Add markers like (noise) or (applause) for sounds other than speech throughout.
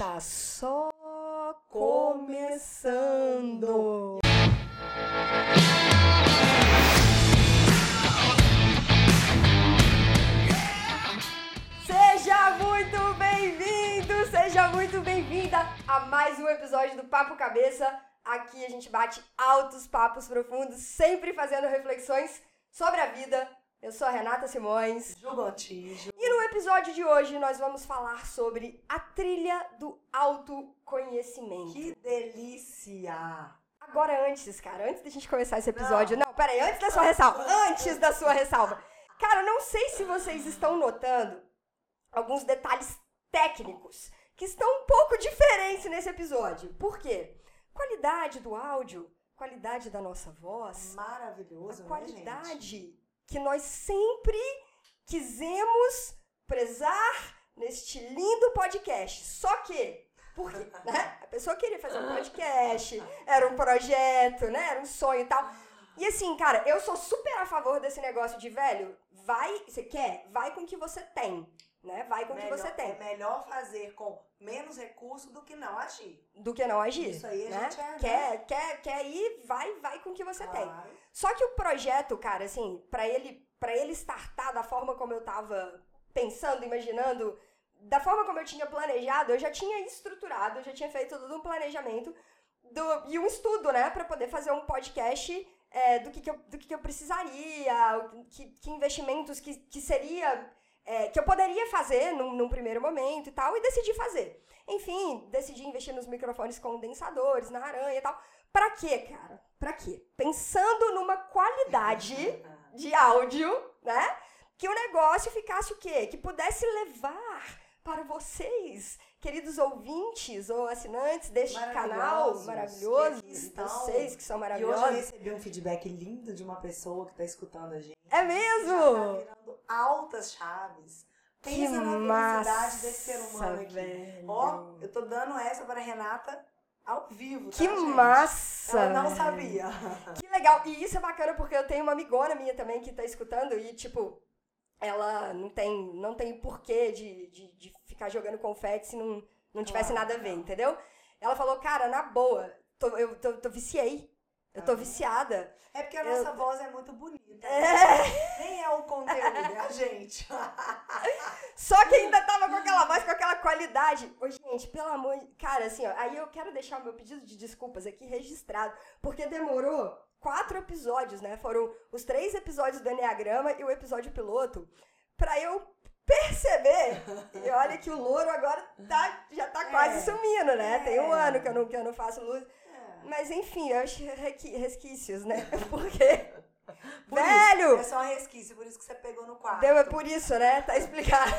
Tá só começando. Seja muito bem-vindo, seja muito bem-vinda a mais um episódio do Papo Cabeça. Aqui a gente bate altos papos profundos, sempre fazendo reflexões sobre a vida. Eu sou a Renata Simões. Ju Gontijo. E no episódio de hoje nós vamos falar sobre a trilha do autoconhecimento. Que delícia! Agora, antes, cara, antes da gente começar esse episódio. Não, peraí, antes da sua ressalva. Antes da sua ressalva. Cara, não sei se vocês estão notando alguns detalhes técnicos que estão um pouco diferentes nesse episódio. Por quê? Qualidade do áudio, qualidade da nossa voz, Maravilhoso, a né, qualidade gente? Que nós sempre quisemos prezar neste lindo podcast. Só que, por quê? (laughs) Né? A pessoa queria fazer um podcast, (laughs) era um projeto, né? Era um sonho e tal. E assim, cara, eu sou super a favor desse negócio de, velho, vai, você quer? Vai com o que você tem, né? Vai com o que você tem. É melhor fazer com menos recurso do que não agir. Do que não agir. Isso aí a né? gente é, né? Quer, quer, quer ir, vai, vai com o que você tem. Só que o projeto, cara, assim, pra ele, para ele startar da forma como eu tava pensando, imaginando, da forma como eu tinha planejado, eu já tinha estruturado, eu já tinha feito todo um planejamento do, e um estudo, né, Pra poder fazer um podcast é, do, que, que, eu, do que, que eu precisaria, que, que investimentos que, que seria, é, que eu poderia fazer num, num primeiro momento e tal, e decidi fazer. Enfim, decidi investir nos microfones condensadores, na aranha e tal. Pra quê, cara? Pra quê? Pensando numa qualidade (laughs) de áudio, né? Que o negócio ficasse o quê? Que pudesse levar para vocês, queridos ouvintes ou assinantes deste canal Maravilhosos, maravilhoso, que estão. vocês que são E hoje maravilhosos. eu recebi um feedback lindo de uma pessoa que tá escutando a gente. É Já tá mesmo? virando altas chaves. Que Pensa na massa, felicidade desse ser humano aqui. velho. Ó, eu tô dando essa para Renata ao vivo, tá, Que gente? massa! Ela não sabia. Que legal. E isso é bacana porque eu tenho uma amigona minha também que tá escutando e, tipo, ela não tem, não tem porquê de, de, de ficar jogando confete se não, não tivesse Claro, nada a ver, entendeu? Ela falou, cara, na boa, tô- eu tô, tô viciei. Eu tô viciada. É porque a Eu- nossa voz é muito bonita. É. Nem é o conteúdo, é a (laughs) gente. (laughs) Só que ainda tava com aquela voz, com aquela qualidade. Ô, gente, pelo amor de... Cara, assim, ó, aí eu quero deixar o meu pedido de desculpas aqui registrado, porque demorou quatro episódios, né? Foram os três episódios do Enneagrama e o episódio piloto, pra eu perceber. E olha que o louro agora tá, já tá quase É. sumindo, né? Tem um É. ano que eu não, que eu não faço luz. É. Mas enfim, eu acho resquícios, né? Porque... (laughs) Por Velho! Isso, é só um resquício, por isso que você pegou no quarto. Deu, é por isso, né? Tá explicado.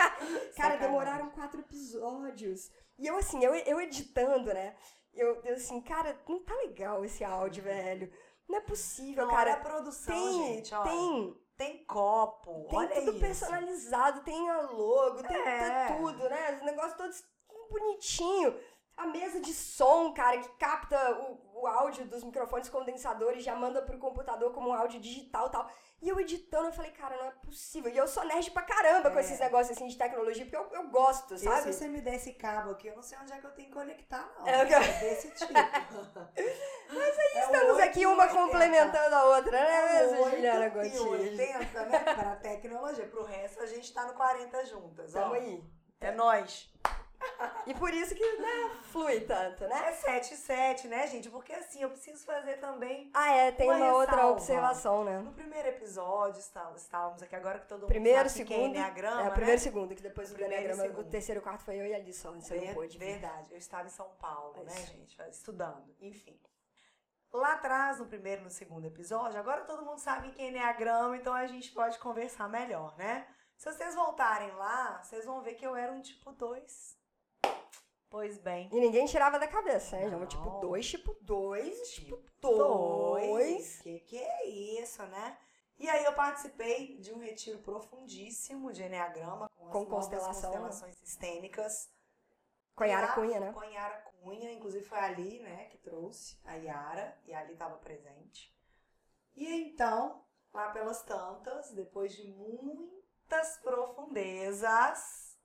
(laughs) Cara, demoraram quatro episódios. E eu, assim, eu, eu editando, né? Eu, eu, assim, cara, não tá legal esse áudio, velho. Não é possível, Não, olha a cara. produção, Tem, gente, olha. tem, Tem copo, tem olha tudo isso. personalizado, tem a logo, tem, É. tem tudo, né? Os negócios todos bonitinho. A mesa de som, cara, que capta o, o áudio dos microfones condensadores, já manda pro computador como um áudio digital e tal. E eu editando, eu falei, cara, não é possível. E eu sou nerd pra caramba com É. esses negócios assim de tecnologia, porque eu, eu gosto, E sabe? se você me der esse cabo aqui, eu não sei onde é que eu tenho que conectar, não. É, eu- desse tipo. (laughs) Mas É Estamos aqui uma complementando a outra, né É mesmo, Juliana e Gontijo? 80, né? Para a tecnologia. Pro resto, a gente tá no 40 juntas. Tamo ó. aí. É nóis. E por isso que, né, flui tanto, né? É 7 e 7, né, gente? Porque assim, eu preciso fazer também. Ah, é, tem Uma uma, outra observação, né? No primeiro episódio, estávamos, estávamos aqui agora que todo mundo Primeiro, sabe que é segundo. Enneagrama, é, né? primeiro e segundo, que depois do Primeiro e Enneagrama, o terceiro e o quarto foi eu e a Alice só, você não pôde. Verdade, eu estava em São Paulo, É né, gente? Estudando, enfim. Lá atrás, no primeiro e no segundo episódio, agora todo mundo sabe que é Enneagrama, então a gente pode conversar melhor, né? Se vocês voltarem lá, vocês vão ver que eu era um tipo 2. Pois bem. E ninguém tirava da cabeça, né? Não. Tipo dois, tipo dois, tipo Dois. dois. Que que é isso, né? E aí eu participei de um retiro profundíssimo de Enneagrama com, as Com constelação, constelações sistêmicas. Com a Yara Cunha, né? Com a Yara Cunha, inclusive foi ali, né, que trouxe a Yara, e ali estava presente. E então, lá pelas tantas, depois de muitas profundezas,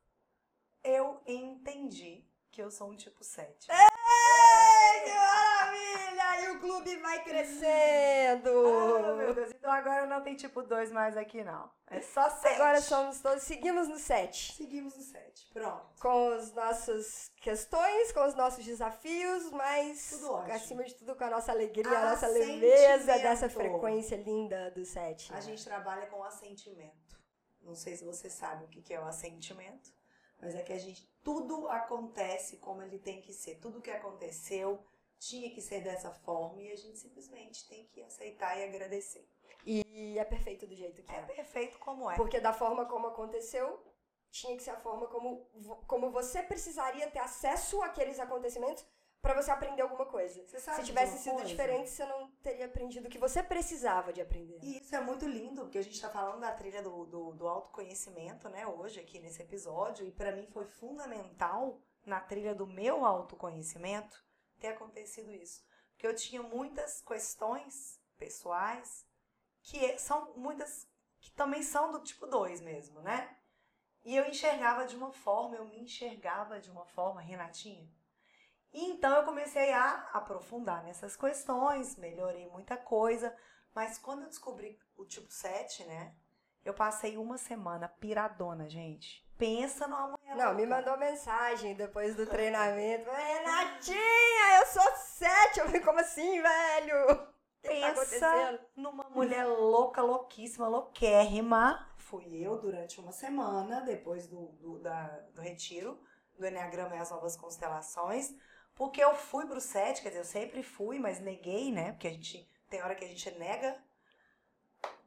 eu entendi que eu sou um tipo 7. Ei, que maravilha! E o clube vai crescendo! (laughs) Ah, meu Deus. Então agora não tem tipo 2 mais aqui, não. É só 7. Agora somos todos, seguimos no 7. Seguimos no 7. Pronto. Com as nossas questões, com os nossos desafios, mas Tudo ótimo. acima de tudo com a nossa alegria, a nossa leveza dessa frequência linda do 7. A gente trabalha com assentimento. Não sei se você sabe o que é o assentimento, mas é que a gente tudo acontece como ele tem que ser. Tudo que aconteceu tinha que ser dessa forma e a gente simplesmente tem que aceitar e agradecer. E é perfeito do jeito que É é. perfeito como é. Porque da forma como aconteceu, tinha que ser a forma como, como você precisaria ter acesso àqueles acontecimentos pra você aprender alguma coisa. Se tivesse sido coisa? diferente, você não teria aprendido o que você precisava de aprender. E isso é muito lindo, porque a gente está falando da trilha do, do, do autoconhecimento, né, hoje aqui nesse episódio, e para mim foi fundamental na trilha do meu autoconhecimento ter acontecido isso. Porque eu tinha muitas questões pessoais que são muitas que também são do tipo 2 mesmo, né? E eu enxergava de uma forma, eu me enxergava de uma forma, Renatinha. E então eu comecei a aprofundar nessas questões, melhorei muita coisa, mas quando eu descobri o tipo 7, né? Eu passei uma semana piradona, gente. Pensa numa mulher. Não, me louca. mandou mensagem depois do (laughs) treinamento. Renatinha, eu sou sete. Eu falei, como assim, velho? Que, tá Pensa acontecendo? numa mulher louca, louquíssima, louquérrima. Fui eu durante uma semana, depois do, do, da, do retiro do Enneagrama e as Novas Constelações. Porque eu fui pro 7, quer dizer, eu sempre fui, mas neguei, né? Porque a gente tem hora que a gente nega.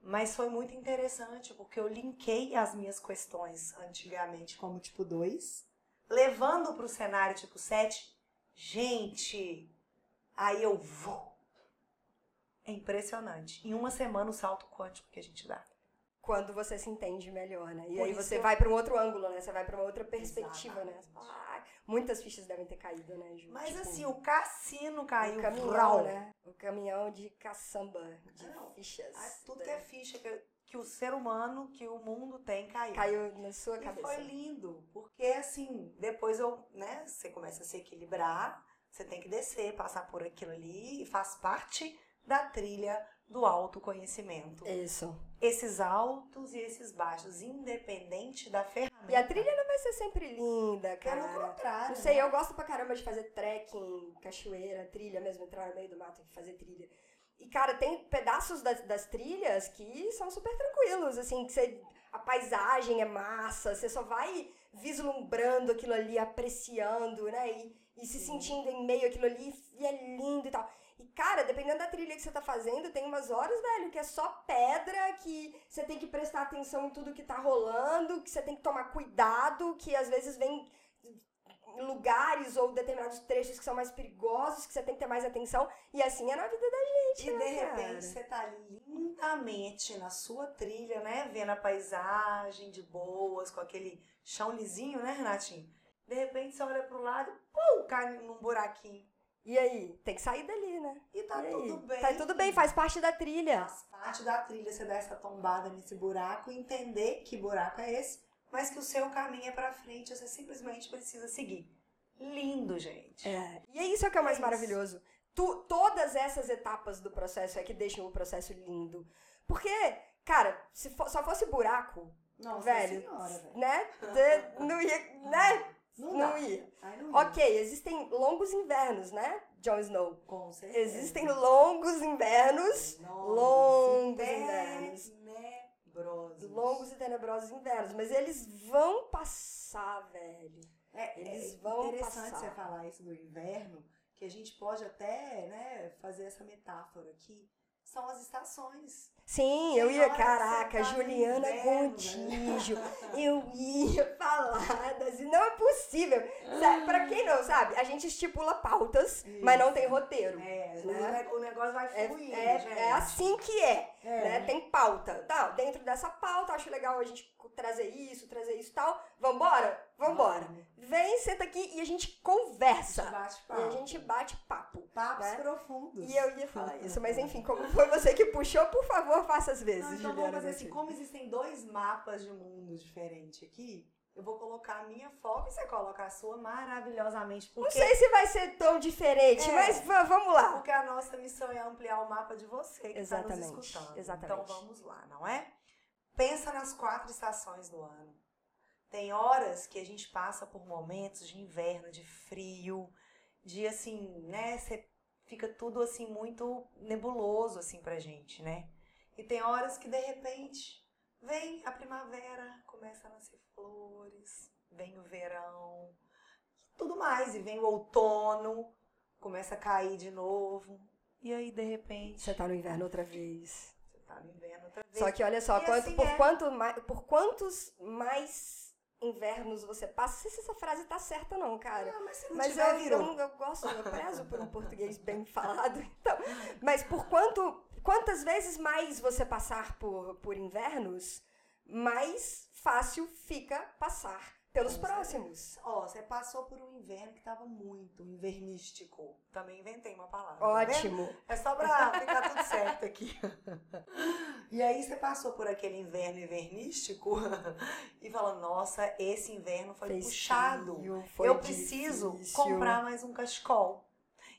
Mas foi muito interessante, porque eu linkei as minhas questões antigamente como tipo 2, levando pro cenário tipo 7. Gente, aí eu vou. É impressionante. Em uma semana o salto quântico que a gente dá. Quando você se entende melhor, né? E Por aí você eu- vai pra um outro ângulo, né? Você vai pra uma outra perspectiva, né? Exatamente. Ah, muitas fichas devem ter caído, né, Ju? Mas Tipo, assim, o cassino caiu. o caminhão, né? O caminhão de caçamba, de Não, fichas. Ah, Tudo né? que é ficha que, que o ser humano, que o mundo tem, caiu. Caiu na sua E cabeça. foi lindo, porque assim, depois eu, né, você começa a se equilibrar, você tem que descer, passar por aquilo ali, e faz parte da trilha do autoconhecimento. Isso. Esses altos e esses baixos, independente da ferramenta. E a trilha não vai ser sempre linda, cara. Pelo contrário. Não sei, né? eu gosto pra caramba de fazer trekking, cachoeira, trilha mesmo, entrar no meio do mato e fazer trilha. E, cara, tem pedaços das, das trilhas que são super tranquilos, assim, que você, a paisagem é massa, você só vai vislumbrando aquilo ali, apreciando, né? E, e se Sim. sentindo em meio àquilo ali, e é lindo e tal. Cara, dependendo da trilha que você tá fazendo, tem umas horas, velho, que é só pedra, que você tem que prestar atenção em tudo que tá rolando, que você tem que tomar cuidado, que às vezes vem lugares ou determinados trechos que são mais perigosos, que você tem que ter mais atenção. E assim é na vida da gente, E né, de cara? repente você tá lindamente na sua trilha, né? Vendo a paisagem de boas, com aquele chão lisinho, né, Renatinho? De repente você olha pro lado, pum, cai num buraquinho. E aí? Tem que sair dali, né? E tá E tudo bem. Tá tudo bem, faz parte da trilha. Faz parte da trilha você dar essa tombada nesse buraco e entender que buraco é esse, mas que o seu caminho é pra frente, você simplesmente precisa seguir. Lindo, gente. É. E é isso que é o mais É maravilhoso. Tu- todas essas etapas do processo é que deixam o processo lindo. Porque, cara, se só fosse buraco, Nossa velho, senhora, velho. né? não ia, né? Não, Não dá. ia. Aí não ia. Ok, existem longos invernos, né, Jon Snow? Com certeza. Existem longos invernos, longos invernos. Tenebrosos. longos e tenebrosos invernos, mas eles vão passar, velho. É, Eles é vão interessante passar. você falar isso do inverno, que a gente pode até né, fazer essa metáfora aqui. São as estações. Sim, Tem eu ia, caraca, Juliana Gontijo, (laughs) eu ia falar, assim, não é possível. Sa- Pra quem não sabe, a gente estipula pautas, mas não tem roteiro. É, Né? o, ne- o negócio vai É, fluindo, é- gente. é assim que é, É. né? Tem pauta. Tá, dentro dessa pauta, acho legal a gente trazer isso, trazer isso e tal. Vambora? Vambora. Vem, senta aqui e a gente A gente conversa. bate E a gente bate papo. papos né? profundos. E eu ia falar isso, mas enfim, como foi você que puxou, por favor, faça as vezes, Não, então vamos fazer assim, como existem dois mapas de mundo diferentes aqui, Eu vou colocar a minha foto e você coloca a sua maravilhosamente. Não sei se vai ser tão diferente, É. mas va- vamos lá. Porque a nossa missão é ampliar o mapa de você que está nos escutando. exatamente. Então vamos lá, não é? Pensa nas quatro estações do ano. Tem horas que a gente passa por momentos de inverno, de frio, de assim, né? Você fica tudo assim muito nebuloso assim pra gente, né? E tem horas que de repente vem a primavera, começa a nascer flores, vem o verão, tudo mais, e vem o outono, começa a cair de novo. E aí, de repente, Você tá no inverno outra vez. você tá no inverno outra vez. Só que olha só, quanto- assim por, é. quanto mais, por quantos mais invernos você passa, não sei se essa frase tá certa não, cara. Ah, mas não Mas eu, eu, eu gosto, eu prezo por um português bem falado. (laughs) Então, mas por quanto, quantas vezes mais você passar por, por invernos, mais fácil fica passar pelos próximos. Ó, você passou por um inverno que tava muito invernístico. Também inventei uma palavra. tá? Ótimo. É só pra ficar tudo certo aqui. (laughs) E aí você passou por aquele inverno invernístico (laughs) e falou, nossa, esse inverno foi Fez puxado. foi eu preciso difícil. comprar mais um cachecol.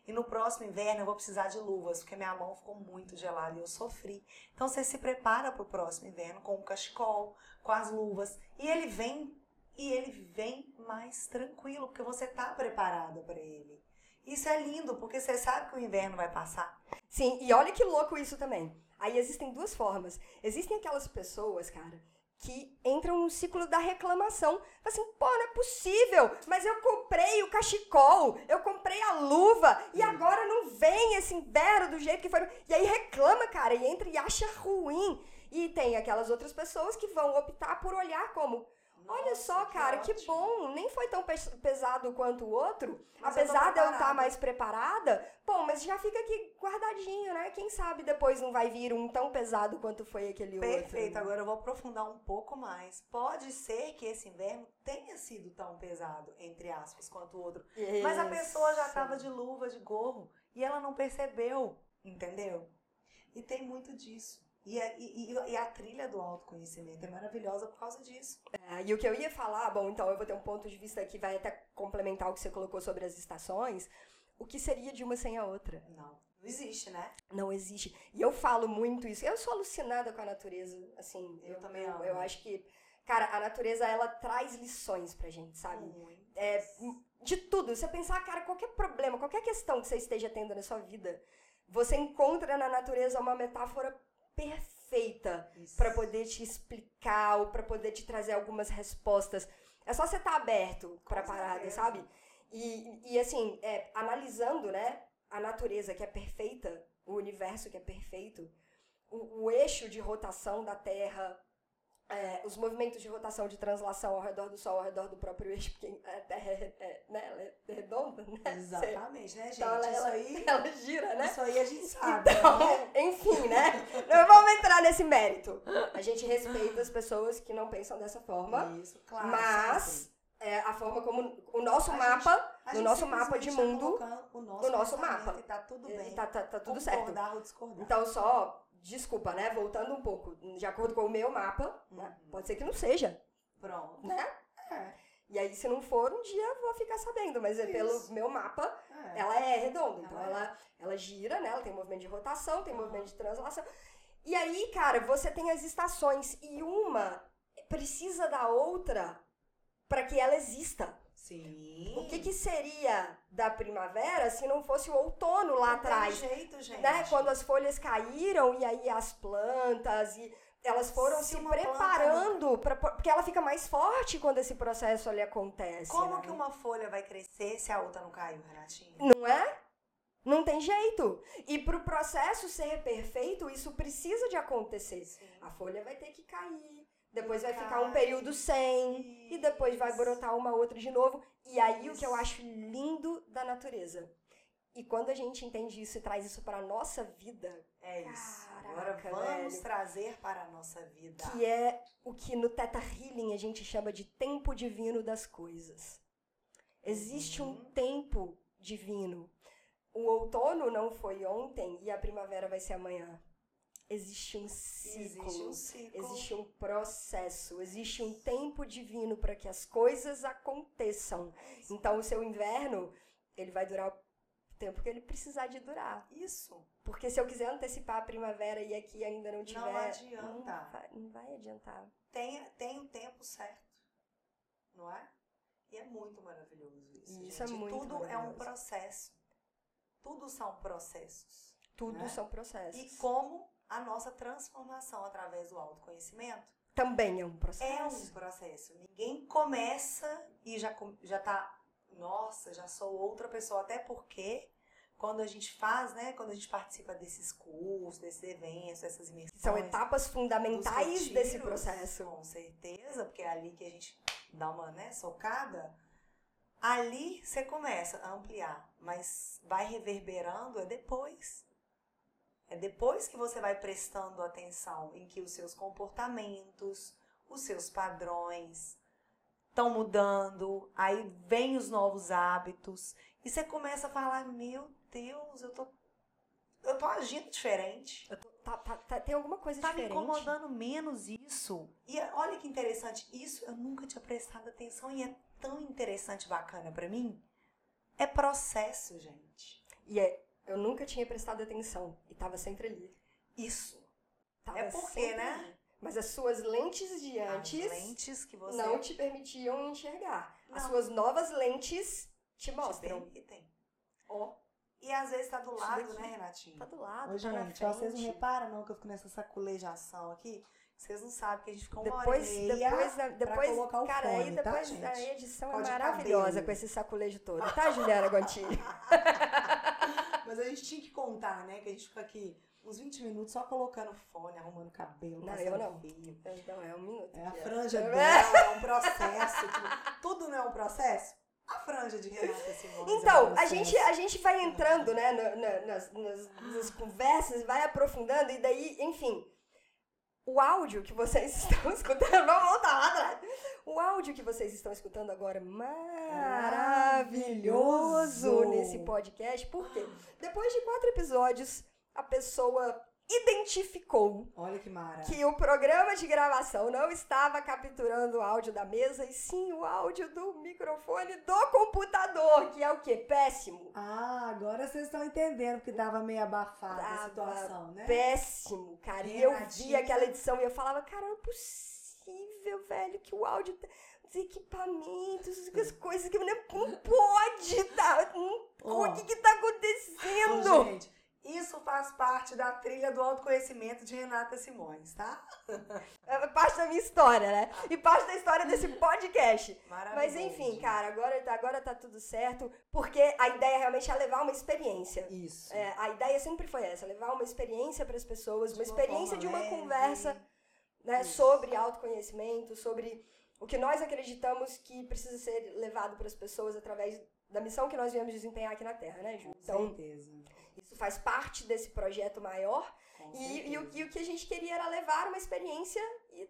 E no próximo inverno eu vou precisar de luvas, porque minha mão ficou muito gelada e eu sofri. Então você se prepara para o próximo inverno com o cachecol, com as luvas. E ele vem, e ele vem mais tranquilo, porque você tá preparada para ele. Isso é lindo, porque você sabe que o inverno vai passar. Sim, e olha que louco isso também. Aí existem duas formas. Existem aquelas pessoas, cara, que entram no ciclo da reclamação. Assim, pô, não é possível, mas eu comprei o cachecol, eu comprei a luva, e agora não vem esse inverno do jeito que foi. E aí reclama, cara, e entra e acha ruim. E tem aquelas outras pessoas que vão optar por olhar como. Olha só, cara, que ótimo. bom, nem foi tão pes- pesado quanto o outro. Mas eu Apesar de eu estar preparada. mais preparada, bom, mas já fica aqui guardadinho, né? Quem sabe depois não vai vir um tão pesado quanto foi aquele outro. Perfeito, agora eu vou aprofundar um pouco mais. Pode ser que esse inverno tenha sido tão pesado, entre aspas, quanto o outro. Mas a pessoa já Isso. estava de luva, de gorro, e ela não percebeu, entendeu? E tem muito disso. E a, e- e- e a trilha do autoconhecimento é maravilhosa por causa disso. É, e o que eu ia falar, bom, então eu vou ter um ponto de vista que vai até complementar o que você colocou sobre as estações. O que seria de uma sem a outra? Não, não existe, né? Não existe. E eu falo muito isso. Eu sou alucinada com a natureza, assim. Eu também eu, amo. eu acho que, cara, a natureza, ela traz lições pra gente, sabe? Muito. É, de tudo. Você pensar, cara, qualquer problema, qualquer questão que você esteja tendo na sua vida, você encontra na natureza uma metáfora perfeita para poder te explicar ou para poder te trazer algumas respostas. É só você estar aberto para a parada, certeza. sabe? E, e assim, é, analisando, né, a natureza que é perfeita, o universo que é perfeito, o, o eixo de rotação da Terra, é, os movimentos de rotação de translação ao redor do Sol, ao redor do próprio eixo, porque a Terra é, é, né, ela é redonda, né? Exatamente, né, gente? Então ela, isso ela, aí, ela gira, né? isso aí a gente sabe. Então, né? (laughs) enfim, né? Não vamos entrar nesse mérito. A gente respeita as pessoas que não pensam dessa forma, Isso, claro. mas é, a forma como o nosso A mapa, A no gente nosso mapa de mundo, tá colocando o nosso, no nosso mapa. E tá tudo bem. tá, tá, tá tudo certo. Ou discordar. Então, só, desculpa, né? Voltando um pouco, de acordo com o meu mapa, né? Uhum. pode ser que não seja, Pronto. né? É, E aí, se não for, um dia eu vou ficar sabendo, mas é pelo meu mapa, é. ela é redonda. Então, Ela é. ela, ela gira, né? Ela tem movimento de rotação, tem movimento de translação. E aí, cara, você tem as estações e uma precisa da outra para que ela exista. Sim. O que, que seria da primavera se não fosse o outono lá Não tem atrás? jeito, gente. Né? Quando as folhas caíram e aí as plantas e elas foram Se se uma planta preparando pra, porque ela fica mais forte quando esse processo ali acontece. Como né? que uma folha vai crescer se a outra não caiu, Renatinha? Não é? Não tem jeito. E pro processo ser perfeito, isso precisa de acontecer. A folha vai ter que cair, depois vai ficar um período sem, e depois vai brotar uma outra de novo. E aí o que eu acho lindo da natureza. E quando a gente entende isso e traz isso pra nossa vida, É isso. Caraca, Agora vamos velho. trazer para a nossa vida. que é o que no Teta Healing a gente chama de tempo divino das coisas. Existe um Uhum. tempo divino. O outono não foi ontem e a primavera vai ser amanhã. Existe um ciclo, Existe um ciclo. existe um processo, existe um tempo divino para que as coisas aconteçam. Então, o seu inverno, ele vai durar o tempo que ele precisar de durar. Isso. Porque se eu quiser antecipar a primavera e aqui ainda não tiver. adianta. Não vai, não vai adiantar. Tem, tem o tempo certo. Não é? E é muito maravilhoso isso. Isso é gente. muito Tudo é um processo. Tudo são processos. Tudo Né? são processos. E como a nossa transformação através do autoconhecimento Também é um processo. é um processo. Ninguém começa e já, já tá, nossa, já sou outra pessoa. Até porque quando a gente faz, né? Quando a gente participa desses cursos, desses eventos, dessas imersões. São etapas fundamentais desse retiros, processo. Com certeza, porque é ali que a gente dá uma né, socada. Ali você começa a ampliar, mas vai reverberando é depois. É depois que você vai prestando atenção em que os seus comportamentos, os seus padrões estão mudando, aí vem os novos hábitos e você começa a falar: "Meu Deus, eu tô eu tô agindo diferente". Tô- tá- tá- tá- tem alguma coisa Tá me diferente. incomodando menos isso. E olha que interessante, isso eu nunca tinha prestado atenção e é tão interessante, e bacana pra mim. É processo, gente. E é, eu nunca tinha prestado atenção. E tava sempre ali. Isso. Tava É porque, né? ali. Mas as suas lentes de antes As lentes que você não te permitiam enxergar. As Não. suas novas lentes te te mostram. permitem. Ó, E às vezes tá do Isso lado, daqui. né, Renatinho? tá do lado, Ô, tá gente, ó, vocês não reparam não que eu fico nessa saculejação aqui? Vocês não sabem que a gente fica uma Depois, hora e meia depois, depois, colocar o cara, fone, aí tá, depois gente? a edição Pode é maravilhosa com esse saculejo todo, tá, Juliana Gontijo? (laughs) Mas a gente tinha que contar, né? Que a gente fica aqui uns 20 minutos só colocando fone, arrumando cabelo, Não, eu não. fio. Não, é um minuto. É a franja É. (laughs) dela, é um processo. tipo, tudo não é um processo? A franja de Renata Simões. é um Então, a gente, a gente vai entrando, né, no- na- nas, nas- nas conversas, vai aprofundando, e daí, enfim, o áudio que vocês (laughs) estão escutando, vamos voltar lá atrás. O áudio que vocês estão escutando agora, maravilhoso Maravilhoso. nesse podcast, porque depois de quatro episódios, a pessoa identificou Olha que mara. que o programa de gravação não estava capturando o áudio da mesa, e sim o áudio do microfone do computador, que é o quê? Péssimo. Ah, agora vocês estão entendendo porque dava meio abafada a situação, né? Péssimo, cara. E eu vi aquela edição e eu falava, cara, não é possível, velho, que o áudio. tá- Os equipamentos, as coisas que não, não pode, tá? Não, Ó. o que que tá acontecendo? gente, isso faz parte da trilha do autoconhecimento de Renata Simões, tá? (laughs) É parte da minha história, né? E parte da história desse (laughs) podcast. Maravilhoso. Mas enfim, cara, agora, tá- agora tá tudo certo, porque a ideia realmente é levar uma experiência. Isso. É, a ideia sempre foi essa, levar uma experiência para as pessoas, uma De experiência de uma leve. conversa né, Isso. sobre autoconhecimento, sobre o que nós acreditamos que precisa ser levado para as pessoas através da missão que nós viemos desempenhar aqui na Terra, né, Ju? Com Então, certeza. isso faz parte desse projeto maior e, e o, e o que a gente queria era levar uma experiência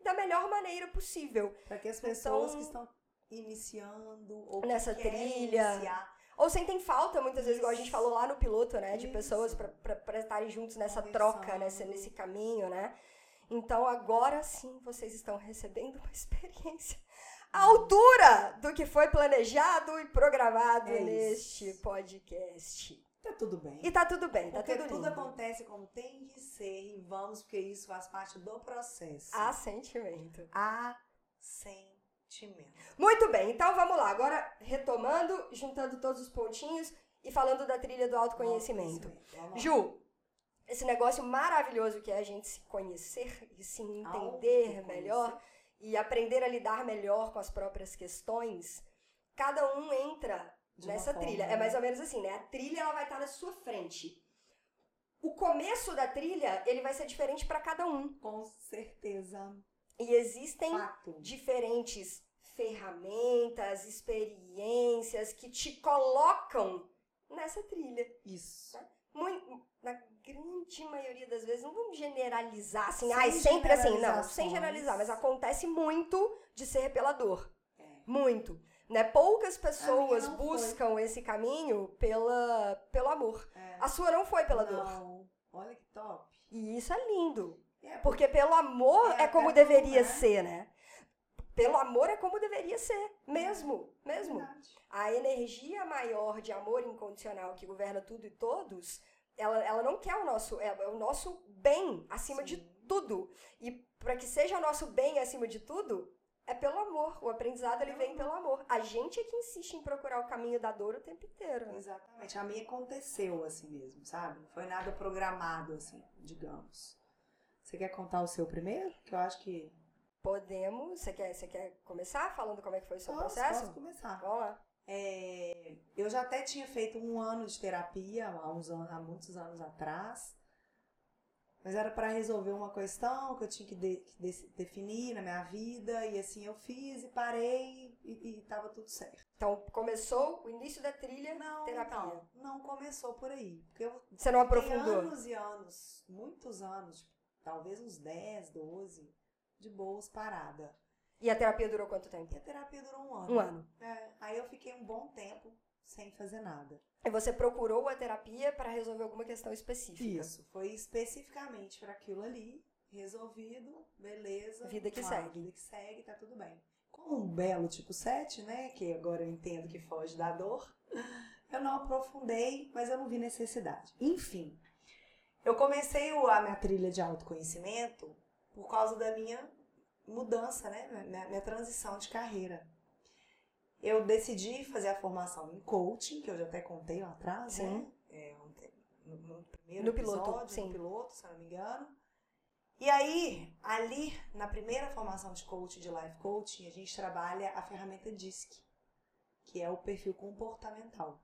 da melhor maneira possível. Para que as pessoas Então- que estão iniciando ou Nessa trilha. iniciar, Ou sentem falta, muitas vezes, igual a gente Isso. falou lá no piloto, né? De Isso. pessoas para estarem juntos nessa troca, nesse, nesse caminho, né? Então agora sim vocês estão recebendo uma (laughs) experiência à altura do que foi planejado e programado É neste isso. podcast. tá tudo bem. E tá tudo bem, tá Porque tudo tudo lindo. acontece como tem que ser e vamos, porque isso faz parte do processo. Há sentimento. Há sentimento. Muito bem, então vamos lá. Agora retomando, juntando todos os pontinhos e falando da trilha do autoconhecimento. Ju, esse negócio maravilhoso que é a gente se conhecer e se entender melhor e aprender a lidar melhor com as próprias questões, cada um entra De nessa forma, trilha. né? É mais ou menos assim, né? A trilha ela vai estar na sua frente. O começo da trilha, ele vai ser diferente para cada um. Com certeza. E existem Fato. diferentes ferramentas, experiências que te colocam nessa trilha. Isso. Muito, na grande maioria das vezes, não vamos generalizar assim, Sem ai, sempre assim, não, sem generalizar, mas acontece muito de ser pela dor. É. Muito. Né? Poucas pessoas não foi. buscam esse caminho pela, pelo amor. É. A sua não foi pela dor. Não. Olha que top. E isso é lindo. É, Porque pelo amor É é, como deveria né? ser, né? Pelo amor é como deveria ser, mesmo, mesmo. verdade. A energia maior de amor incondicional que governa tudo e todos, ela, ela não quer o nosso, é, é o nosso bem acima de Sim. tudo. E para que seja o nosso bem acima de tudo, é pelo amor. O aprendizado ele vem pelo amor. A gente é que insiste em procurar o caminho da dor o tempo inteiro. Exatamente. A minha aconteceu assim mesmo, sabe? Não foi nada programado, assim, digamos. Você quer contar o seu primeiro? Que eu acho que. Podemos. Você quer, você quer começar falando como é que foi o seu Posso, processo? posso começar. Vamos lá. É, eu já até tinha feito um ano de terapia há, uns anos, há muitos anos atrás. Mas era para resolver uma questão que eu tinha que, de- que de- definir na minha vida. E assim eu fiz e parei e, e tava tudo certo. Então, começou o início da trilha Não, terapia. não, não começou por aí. Porque eu Você não aprofundou. anos e anos, muitos anos, tipo, talvez uns 10, 12, de boas parada. E a terapia durou quanto tempo? E a terapia durou um ano. Um ano. É, aí eu fiquei um bom tempo sem fazer nada. E você procurou a terapia para resolver alguma questão específica. Isso, foi especificamente para aquilo ali, resolvido, beleza. Vida que claro, segue. Vida que segue, tá tudo bem. Como um belo tipo 7, né, que agora eu entendo que foge da dor, (laughs) eu não aprofundei, mas eu não vi necessidade. Enfim, eu comecei a minha trilha de autoconhecimento por causa da minha mudança, né, minha, minha transição de carreira. Eu decidi fazer a formação em coaching, que eu já até contei lá atrás, Sim. né? É, no, no primeiro No piloto, episódio, sim. no piloto, se eu não me engano. E aí, ali, na primeira formação de coaching, de life coaching, a gente trabalha a ferramenta DISC, que é o perfil comportamental.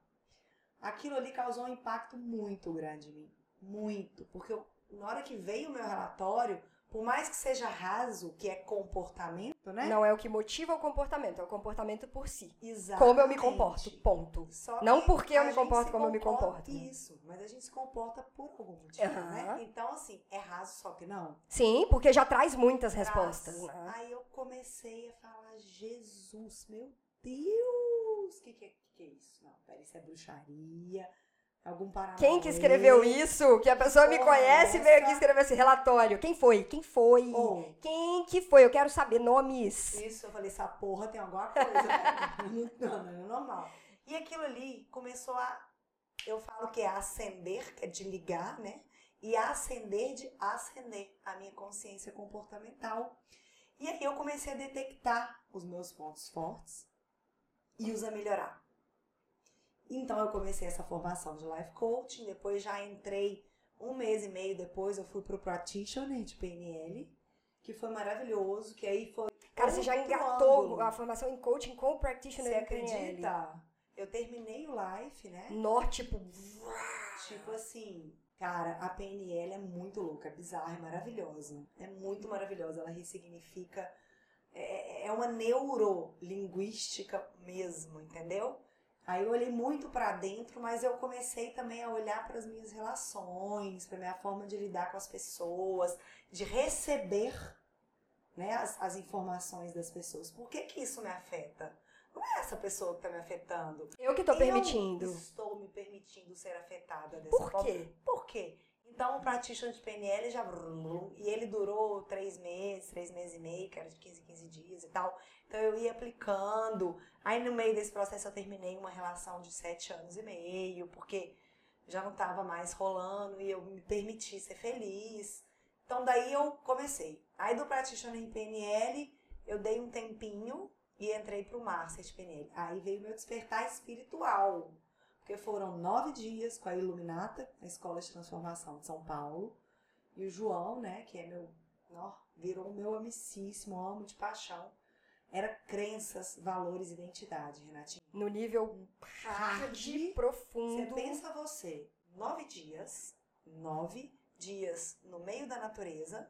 Aquilo ali causou um impacto muito grande em mim. Muito. Porque eu- na hora que veio o meu relatório, por mais que seja raso, que é comportamento, né? Não é o que motiva o comportamento, é o comportamento por si. Exatamente. Como eu me comporto, ponto. Só Não que porque eu me comporto como eu me comporto? Isso, mas a gente se comporta por algum motivo, Aham. né? Então, assim, é raso, só que não. Sim, porque já traz muitas Traz. respostas. Né? Aí eu comecei a falar, Jesus, meu Deus, o que, que, é- que, que é isso? Não, peraí, isso é bruxaria, algum paranauê. Quem que escreveu isso? Que a pessoa me conhece e veio aqui escrever esse relatório. Quem foi? Quem foi? Ou, Quem que foi? Eu quero saber nomes. Isso, eu falei, essa porra tem alguma coisa, né? (laughs) não, não, é normal. E aquilo ali começou a, eu falo que é acender, que é de ligar, né? E acender de acender a minha consciência comportamental. E aí eu comecei a detectar os meus pontos fortes e os a melhorar. Então eu comecei essa formação de life coaching, depois já entrei um mês e meio depois eu fui pro practitioner de PNL, que foi maravilhoso, que aí foi Cara, você já engatou ângulo. a formação em coaching com o practitioner Você do PNL. acredita? Eu terminei o life, né? Nó, tipo, Tipo assim, cara, a PNL é muito louca, é bizarra, é maravilhosa. É muito maravilhosa. Ela ressignifica. É, é uma neurolinguística mesmo, entendeu? Aí eu olhei muito pra dentro, mas eu comecei também a olhar para as minhas relações, para minha forma de lidar com as pessoas, de receber né, as, as informações das pessoas. Por que, que isso me afeta? Não é essa pessoa que está me afetando. eu que tô Eu permitindo. estou me permitindo ser afetada dessa Por forma. quê? Por quê? Então, o practitioner de PNL já... E ele durou três meses, três meses e meio, que era de 15 em 15 dias e tal. Então, eu ia aplicando. Aí, no meio desse processo, eu terminei uma relação de sete anos e meio, porque já não estava mais rolando e eu me permiti ser feliz. Então, daí eu comecei. Aí, do practitioner em PNL, eu dei um tempinho e entrei pro Master de PNL. Aí veio meu despertar espiritual. Porque foram nove dias com a Iluminata, a Escola de Transformação de São Paulo. E o João, né, que é meu. Ó, virou meu amicíssimo, amo de paixão. Era crenças, valores, identidade, Renatinho. No nível hard, Você profundo. pensa você, nove dias, nove dias no meio da natureza,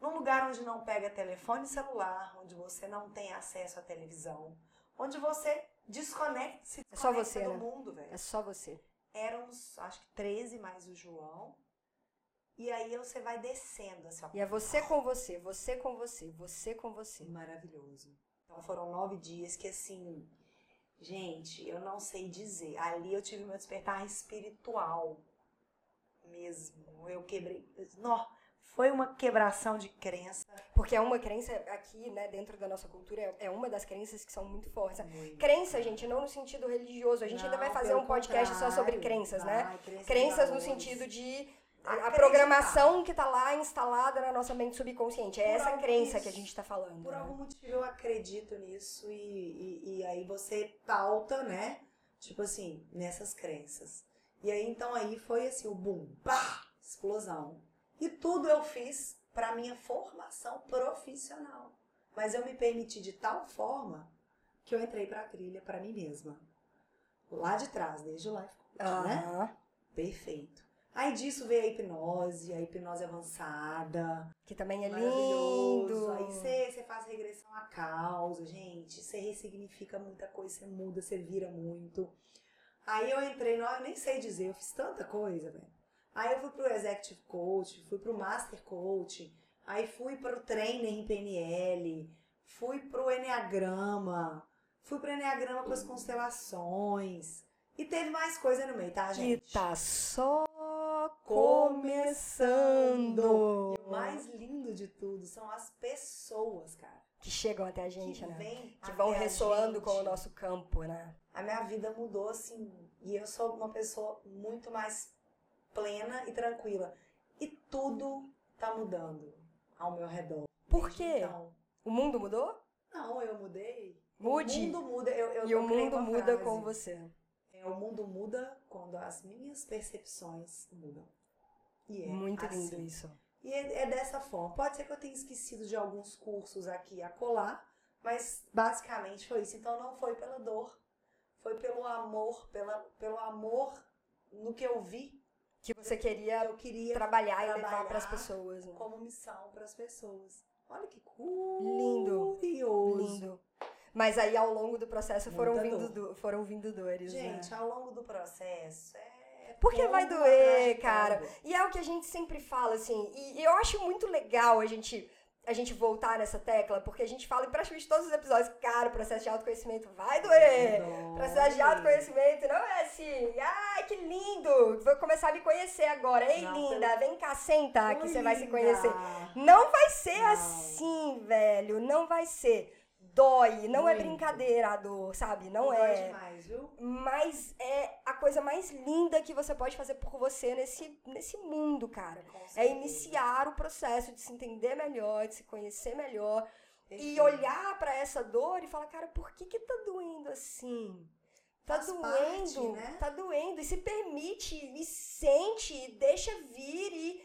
num lugar onde não pega telefone celular, onde você não tem acesso à televisão, onde você desconecta, se É só desconecta você, do né? mundo, velho. É só você. Éramos, acho que 13 mais o João. E aí você vai descendo, assim, ó. E é você com você, você com você, você com você. Maravilhoso. Então foram nove dias que assim, gente, eu não sei dizer. Ali eu tive meu despertar espiritual. mesmo. Eu quebrei. Nó, foi uma quebração de crença. Porque é uma crença aqui, né, dentro da nossa cultura, é- é uma das crenças que são muito fortes. Muito. Crença, gente, não no sentido religioso. A gente ainda vai Não, fazer um podcast só sobre crenças, né? Crenças, Crenças no sentido de a, a programação que tá lá instalada na nossa mente subconsciente. É Por essa crença isso. que a gente tá falando. Por né? algum motivo eu acredito nisso e, e, e aí você pauta, né? Tipo assim, nessas crenças. E aí então aí foi assim, o boom, pá, explosão. E tudo eu fiz para minha formação profissional. Mas eu me permiti de tal forma que eu entrei pra trilha pra mim mesma. Lá de trás, desde o life coach, né? Perfeito. Aí disso veio a hipnose, a hipnose avançada, Que também é lindo. Aí você, você faz regressão à causa, gente. Você ressignifica muita coisa, você muda, você vira muito. Aí eu entrei, não, eu nem sei dizer, eu fiz tanta coisa, velho. Aí eu fui pro Executive Coach, fui pro Master Coach, aí fui pro Trainer em PNL, fui pro Enneagrama, fui pro Enneagrama com as constelações. E teve mais coisa no meio, tá, gente? tá só Começando. E o mais lindo de tudo são as pessoas, cara. Que chegam até a gente, que né? vem Que vão ressoando com o nosso campo, né? A minha vida mudou assim, e eu sou uma pessoa muito mais plena e tranquila. E tudo tá mudando ao meu redor. Por quê? Então, O mundo mudou? não, eu mudei. Mude. O mundo muda. Eu, eu, e o mundo muda frase. com você. É, o mundo muda quando as minhas percepções mudam. E é Muito assim. lindo isso. E é, é dessa forma. Pode ser que eu tenha esquecido de alguns cursos aqui a colar, mas basicamente foi isso. Então não foi pela dor, foi pelo amor, pela, pelo amor no que eu vi, Que você que queria eu queria trabalhar, e levar trabalhar para as pessoas. né? como missão para as pessoas. Olha que Lindo. curioso. Lindo. Mas aí ao longo do processo foram Muita vindo, dor. do- foram vindo dores, Gente, né? ao longo do processo é. Porque vai doer, de cara. E é o que a gente sempre fala, assim, e eu acho muito legal a gente, a gente voltar nessa tecla, porque a gente fala em praticamente todos os episódios, cara, o processo de autoconhecimento vai doer. Dói. Processo de autoconhecimento não é assim, ai, que lindo, vou começar a me conhecer agora. Ei, Não, linda, vem cá, senta, que Oi, você vai se conhecer. Não vai ser Não. assim, velho, não vai ser. Dói, não é Muito. brincadeira a dor, sabe? Não Dói é. demais, viu? Mas é a coisa mais linda que você pode fazer por você nesse, nesse mundo, cara. É iniciar o processo de se entender melhor, de se conhecer melhor e Perfeito. olhar pra essa dor e falar, cara, por que que tá doendo assim? Tá Faz doendo, parte, né? tá doendo. E se permite, e sente, e deixa vir e...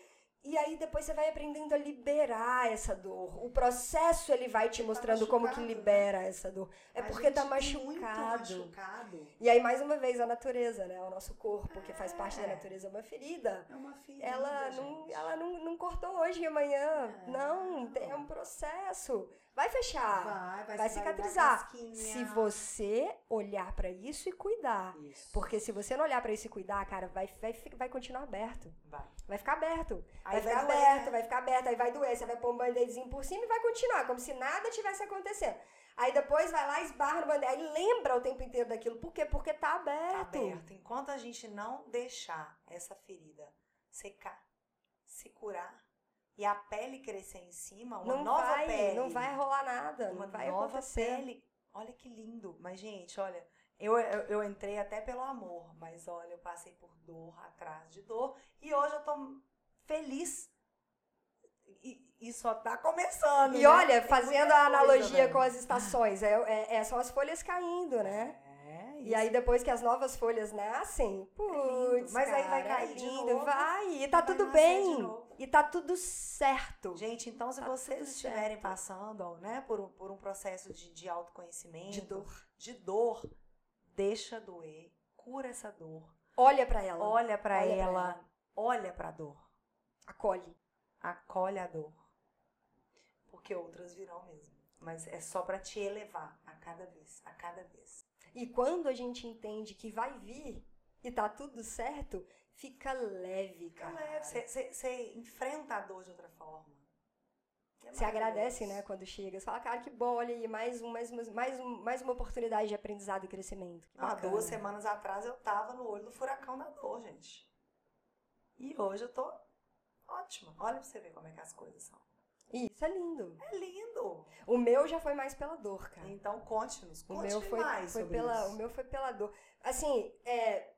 E aí depois você vai aprendendo a liberar essa dor. O processo ele vai te Tá mostrando como que né? libera essa dor. É A porque tá machucado. machucado. E aí, mais uma vez, a natureza, né? O nosso corpo, que faz parte da É. natureza, é uma ferida. É uma ferida, Ela não, gente. ela não, não cortou hoje e amanhã. É. Não, tem- é um processo. Vai fechar. vai, vai, vai cicatrizar. Se você olhar pra isso e cuidar. Isso. Porque se você não olhar pra isso e cuidar, cara, vai, vai, vai continuar aberto. Vai. Vai ficar aberto. Vai Aí ficar vai doer, aberto, né? vai ficar aberto. Aí vai doer. Você vai pôr um band-aidzinho por cima e vai continuar, como se nada tivesse acontecendo. Aí depois vai lá, esbarra no band-aid. Aí lembra o tempo inteiro daquilo. Por quê? Porque tá Tá aberto. aberto. Enquanto a gente não deixar essa ferida secar, se curar e a pele crescer em cima, uma não nova vai, pele. não vai rolar nada, uma não vai nova acontecer. pele. Olha que lindo. Mas, gente, olha, eu, eu, eu entrei até pelo amor, mas olha, eu passei por dor atrás de dor e hoje eu tô feliz. E, e só tá começando. E né? olha, fazendo a coisa, analogia velho. com as estações, é, é, é, são as folhas caindo, né? É, E aí depois que as novas folhas nascem, putz, Mas aí vai cara, cair é de lindo, novo, vai, e tá tudo de bem. E tá tudo certo. Gente, então se Tá vocês estiverem certo. passando ó, né, por, um, por um processo de, de autoconhecimento, De dor. de dor, deixa doer, cura essa dor, Olha pra ela, olha pra ela, ela. olha pra dor, acolhe. acolhe a dor. Porque outras virão mesmo. Mas é só pra te elevar a cada vez, a cada vez. E quando a gente entende que vai vir e tá tudo certo, fica leve, Fica cara. leve, você- enfrenta a dor de outra forma. É Você agradece, maravilhoso. né, quando chega. Você fala, cara, que bom, olha aí, mais, um, mais, um, mais, um, mais uma oportunidade de aprendizado e crescimento. Há bacana. duas semanas atrás eu tava no olho do furacão da dor, gente. E hoje eu tô ótima. Olha pra você ver como é que as coisas são. Isso é lindo. É lindo. O meu já foi mais pela dor, cara. Então conte-nos. O Conte meu foi, mais foi pela, isso. o meu foi pela dor. Assim, é,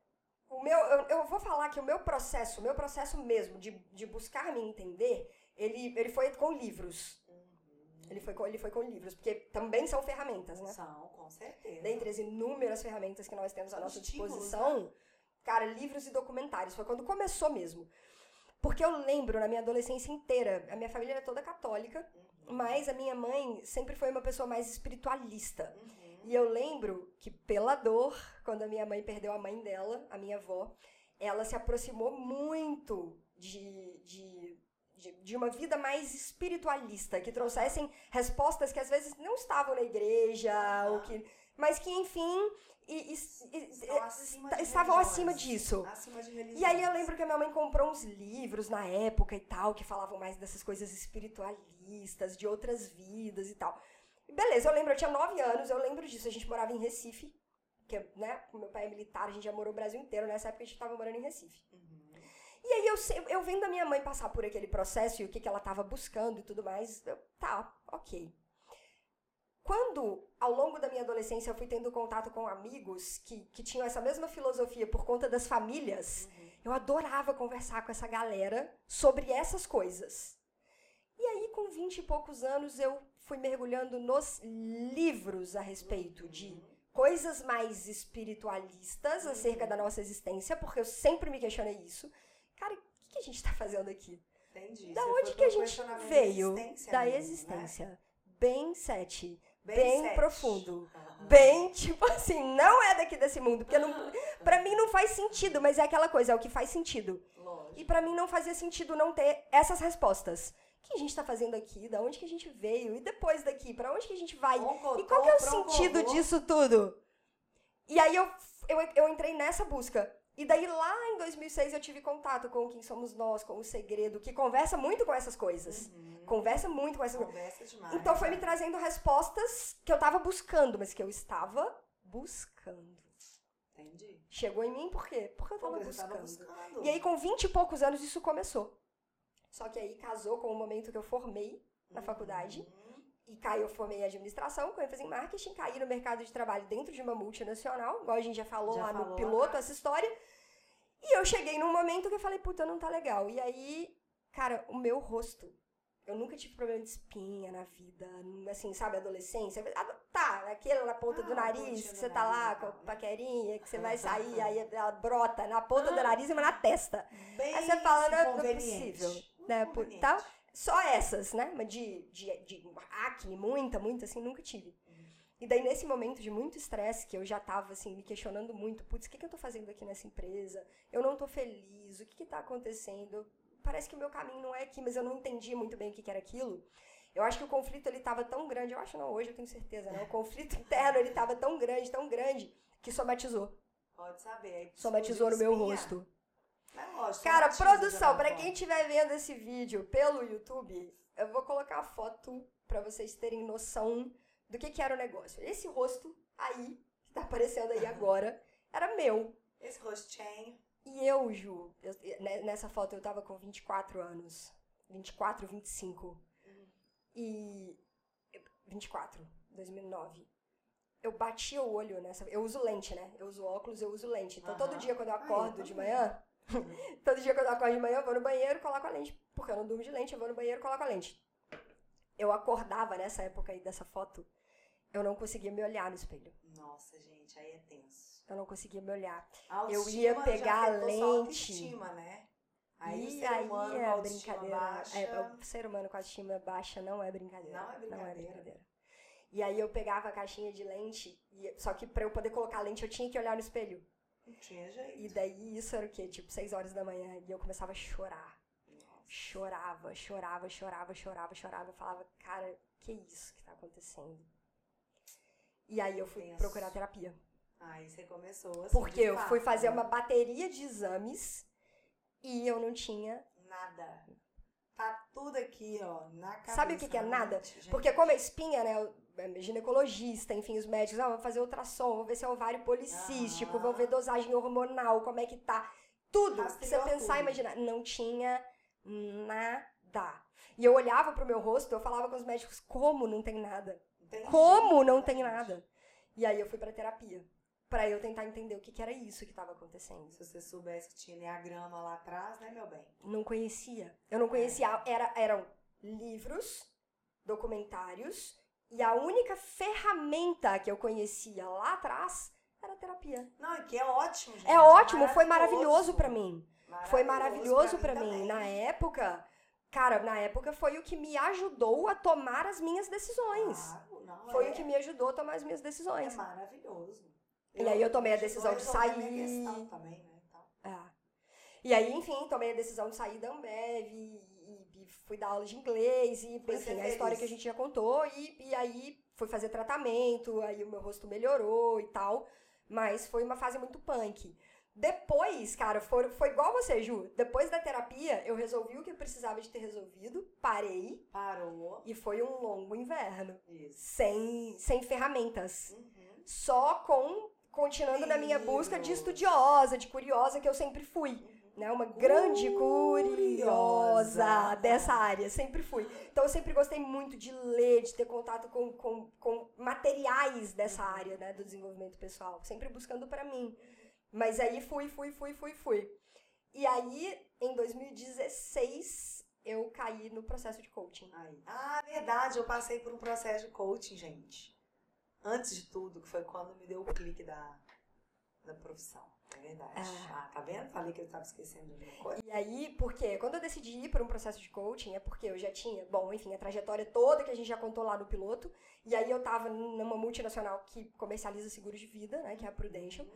o meu, eu, eu vou falar que o meu processo, o meu processo mesmo de, de buscar me entender, ele, ele foi com livros. Uhum. Ele foi com, ele foi com livros, porque também são ferramentas, né? São, com certeza. Dentre as inúmeras ferramentas que nós temos à nossa estímulos, disposição, cara, livros e documentários. Foi quando começou mesmo. Porque eu lembro, na minha adolescência inteira, a minha família era toda católica, Uhum. mas a minha mãe sempre foi uma pessoa mais espiritualista. Uhum. E eu lembro que, pela dor, quando a minha mãe perdeu a mãe dela, a minha avó, ela se aproximou muito de, de, de, de uma vida mais espiritualista, que trouxessem respostas que às vezes não estavam na igreja, Aham. ou que, mas que, enfim, e- e- e- Estão acima de estavam acima disso. Acima de. E aí eu lembro que a minha mãe comprou uns livros na época e tal, que falavam mais dessas coisas espiritualistas, de outras vidas e tal. Beleza, eu lembro, eu tinha nove anos, eu lembro disso. A gente morava em Recife, que, né, meu pai é militar, a gente já morou o Brasil inteiro. Nessa época a gente tava morando em Recife. Uhum. E aí eu, eu vendo a minha mãe passar por aquele processo e o que, que ela tava buscando e tudo mais, eu, tá, ok. Quando, ao longo da minha adolescência, eu fui tendo contato com amigos que, que tinham essa mesma filosofia por conta das famílias, Uhum. eu adorava conversar com essa galera sobre essas coisas. E aí, com 20 e poucos anos, eu fui mergulhando nos livros a respeito de coisas mais espiritualistas acerca da nossa existência, porque eu sempre me questionei isso. Cara, o que a gente tá fazendo aqui? Entendi. Da Você onde que a gente veio? existência Da mesmo, né? existência. Bem sete. Bem, Bem sete. profundo. Aham. Bem, tipo assim, não é daqui desse mundo. Porque não, pra mim não faz sentido, mas é aquela coisa, é o que faz sentido. Lógico. E pra mim não fazia sentido não ter essas respostas. O que a gente tá fazendo aqui? Da onde que a gente veio? E depois daqui? Pra onde que a gente vai? E qual que é o sentido disso tudo? E aí eu, eu, eu entrei nessa busca. E daí lá em 2006 eu tive contato com Quem Somos Nós, com O Segredo, que conversa muito com essas coisas. Uhum. Conversa muito com essas coisas. Conversa demais. Então foi me trazendo respostas que eu tava buscando, mas que eu estava buscando. Entendi. Chegou em mim por quê? Porque eu tava Porque você buscando. tava buscando. E aí, com 20 e poucos anos, isso começou. Só que aí casou com o momento que eu formei na faculdade. Uhum. E caí, eu formei em administração, com ênfase em marketing, caí no mercado de trabalho dentro de uma multinacional, igual a gente já falou Já lá falou no piloto, essa história. E eu cheguei num momento que eu falei, puta, não tá legal. E aí, cara, o meu rosto. Eu nunca tive problema de espinha na vida, assim, sabe, adolescência. Ah, Tá, aquele na ponta Ah, do nariz, que você tá lá com a né? paquerinha, que você vai (laughs) sair, aí ela brota na ponta do nariz e uma na testa. Bem Aí você fala, não é- é possível, né, por- tal. Só essas, né? Mas de, de, de acne, muita, muita, assim, nunca tive. E daí, nesse momento de muito estresse, que eu já tava, assim, me questionando muito, putz, o que, que eu tô fazendo aqui nessa empresa? Eu não tô feliz, o que que tá acontecendo? Parece que o meu caminho não é aqui, mas eu não entendi muito bem o que, que era aquilo. Eu acho que o conflito, ele tava tão grande, eu acho não, hoje eu tenho certeza, né? O conflito (laughs) interno, ele tava tão grande, tão grande, que somatizou. Pode saber. Somatizou no meu rosto. É lógico, Cara, de produção, forma. quem estiver vendo esse vídeo pelo YouTube, eu vou colocar a foto pra vocês terem noção do que, que era o negócio. Esse rosto aí, que tá aparecendo aí agora, (laughs) era meu. Esse rostinho. E eu, Ju, eu- ne- nessa foto eu tava com 24 anos. 24, 25. E. 24, 2009. Eu bati o olho nessa. Eu uso lente, né? Eu uso óculos, eu uso lente. Então todo Aham. dia quando eu Ah, eu acordo de manhã. (laughs) todo dia quando eu acordo de manhã, eu vou no banheiro, coloco a lente. Porque eu não durmo de lente, eu vou no banheiro, coloco a lente. Eu acordava nessa época aí dessa foto. Eu não conseguia me olhar no espelho. Nossa, gente, aí é tenso. Eu não conseguia me olhar. A Eu ia pegar a lente. autoestima, né? Aí e aí é a brincadeira. baixa. É, o ser humano com a autoestima baixa não é brincadeira. Não é brincadeira. E aí eu pegava a caixinha de lente, e, só que pra eu poder colocar a lente eu tinha que olhar no espelho. Não tinha jeito. E daí isso era o quê? Tipo, 6 horas da manhã. E eu começava a chorar. Nossa. Chorava, chorava, chorava, chorava, chorava. Eu falava, cara, que isso que tá acontecendo? E aí eu fui Tenso. procurar terapia. Aí você começou assim. Porque eu fato, fui fazer né? uma bateria de exames e eu não tinha Nada. Tá tudo aqui, ó, na cabeça. Sabe o que que é na nada? gente. Porque como é espinha, né? É, Ginecologista, enfim, os médicos, ah, vou fazer ultrassom, vou ver se é ovário policístico, Aham. vou ver dosagem hormonal, como é que tá. tudo que você pensar e imaginar. Não tinha nada. E eu olhava pro meu rosto, eu falava com os médicos, como não tem nada? Entendi. Como não tem nada? E aí eu fui pra terapia. Pra eu tentar entender o que, que era isso que tava acontecendo. Se você soubesse que tinha Enneagrama lá atrás, né, meu bem? Não conhecia. Eu não conhecia. Era, eram livros, documentários, e a única ferramenta que eu conhecia lá atrás era a terapia. Não, que é ótimo, gente. É ótimo, foi maravilhoso pra mim. Foi maravilhoso pra mim. também. Na época, cara, na época foi o que me ajudou a tomar as minhas decisões. Claro, não, Foi é, o que me ajudou a tomar as minhas É decisões. maravilhoso. E aí eu tomei a decisão de minha sair. questão também, né, então. É. E aí, enfim, tomei a decisão de sair da Ambev fui dar aula de inglês e, Foi enfim, a história que a gente já contou. E, e aí fui fazer tratamento, aí o meu rosto melhorou e tal. Mas foi uma fase muito punk. Depois, cara, foi, foi igual você, Ju. Depois da terapia, eu resolvi o que eu precisava de ter resolvido, parei Parou. e foi um longo inverno. Isso. Sem, sem ferramentas. Uhum. Só com. Continuando na minha busca de estudiosa, de curiosa que eu sempre fui né? Uma grande curiosa Curiosa. dessa área, sempre fui. Então eu sempre gostei muito de ler, de ter contato com, com, com materiais dessa área, né, do desenvolvimento pessoal, sempre buscando pra mim. Mas aí fui, fui, fui, fui, fui. E aí, em 2016, eu caí no processo de coaching. Aí. Ah, verdade, eu passei por um processo de coaching, gente. Antes de tudo, que foi quando me deu o clique da, da profissão. É verdade. Ah. Ah, tá vendo? Falei que eu tava esquecendo de uma coisa. E aí, porque quando eu decidi ir para um processo de coaching, é porque eu já tinha, bom, enfim, a trajetória toda que a gente já contou lá no piloto. E aí eu tava numa multinacional que comercializa seguros de vida, né, que é a Prudential.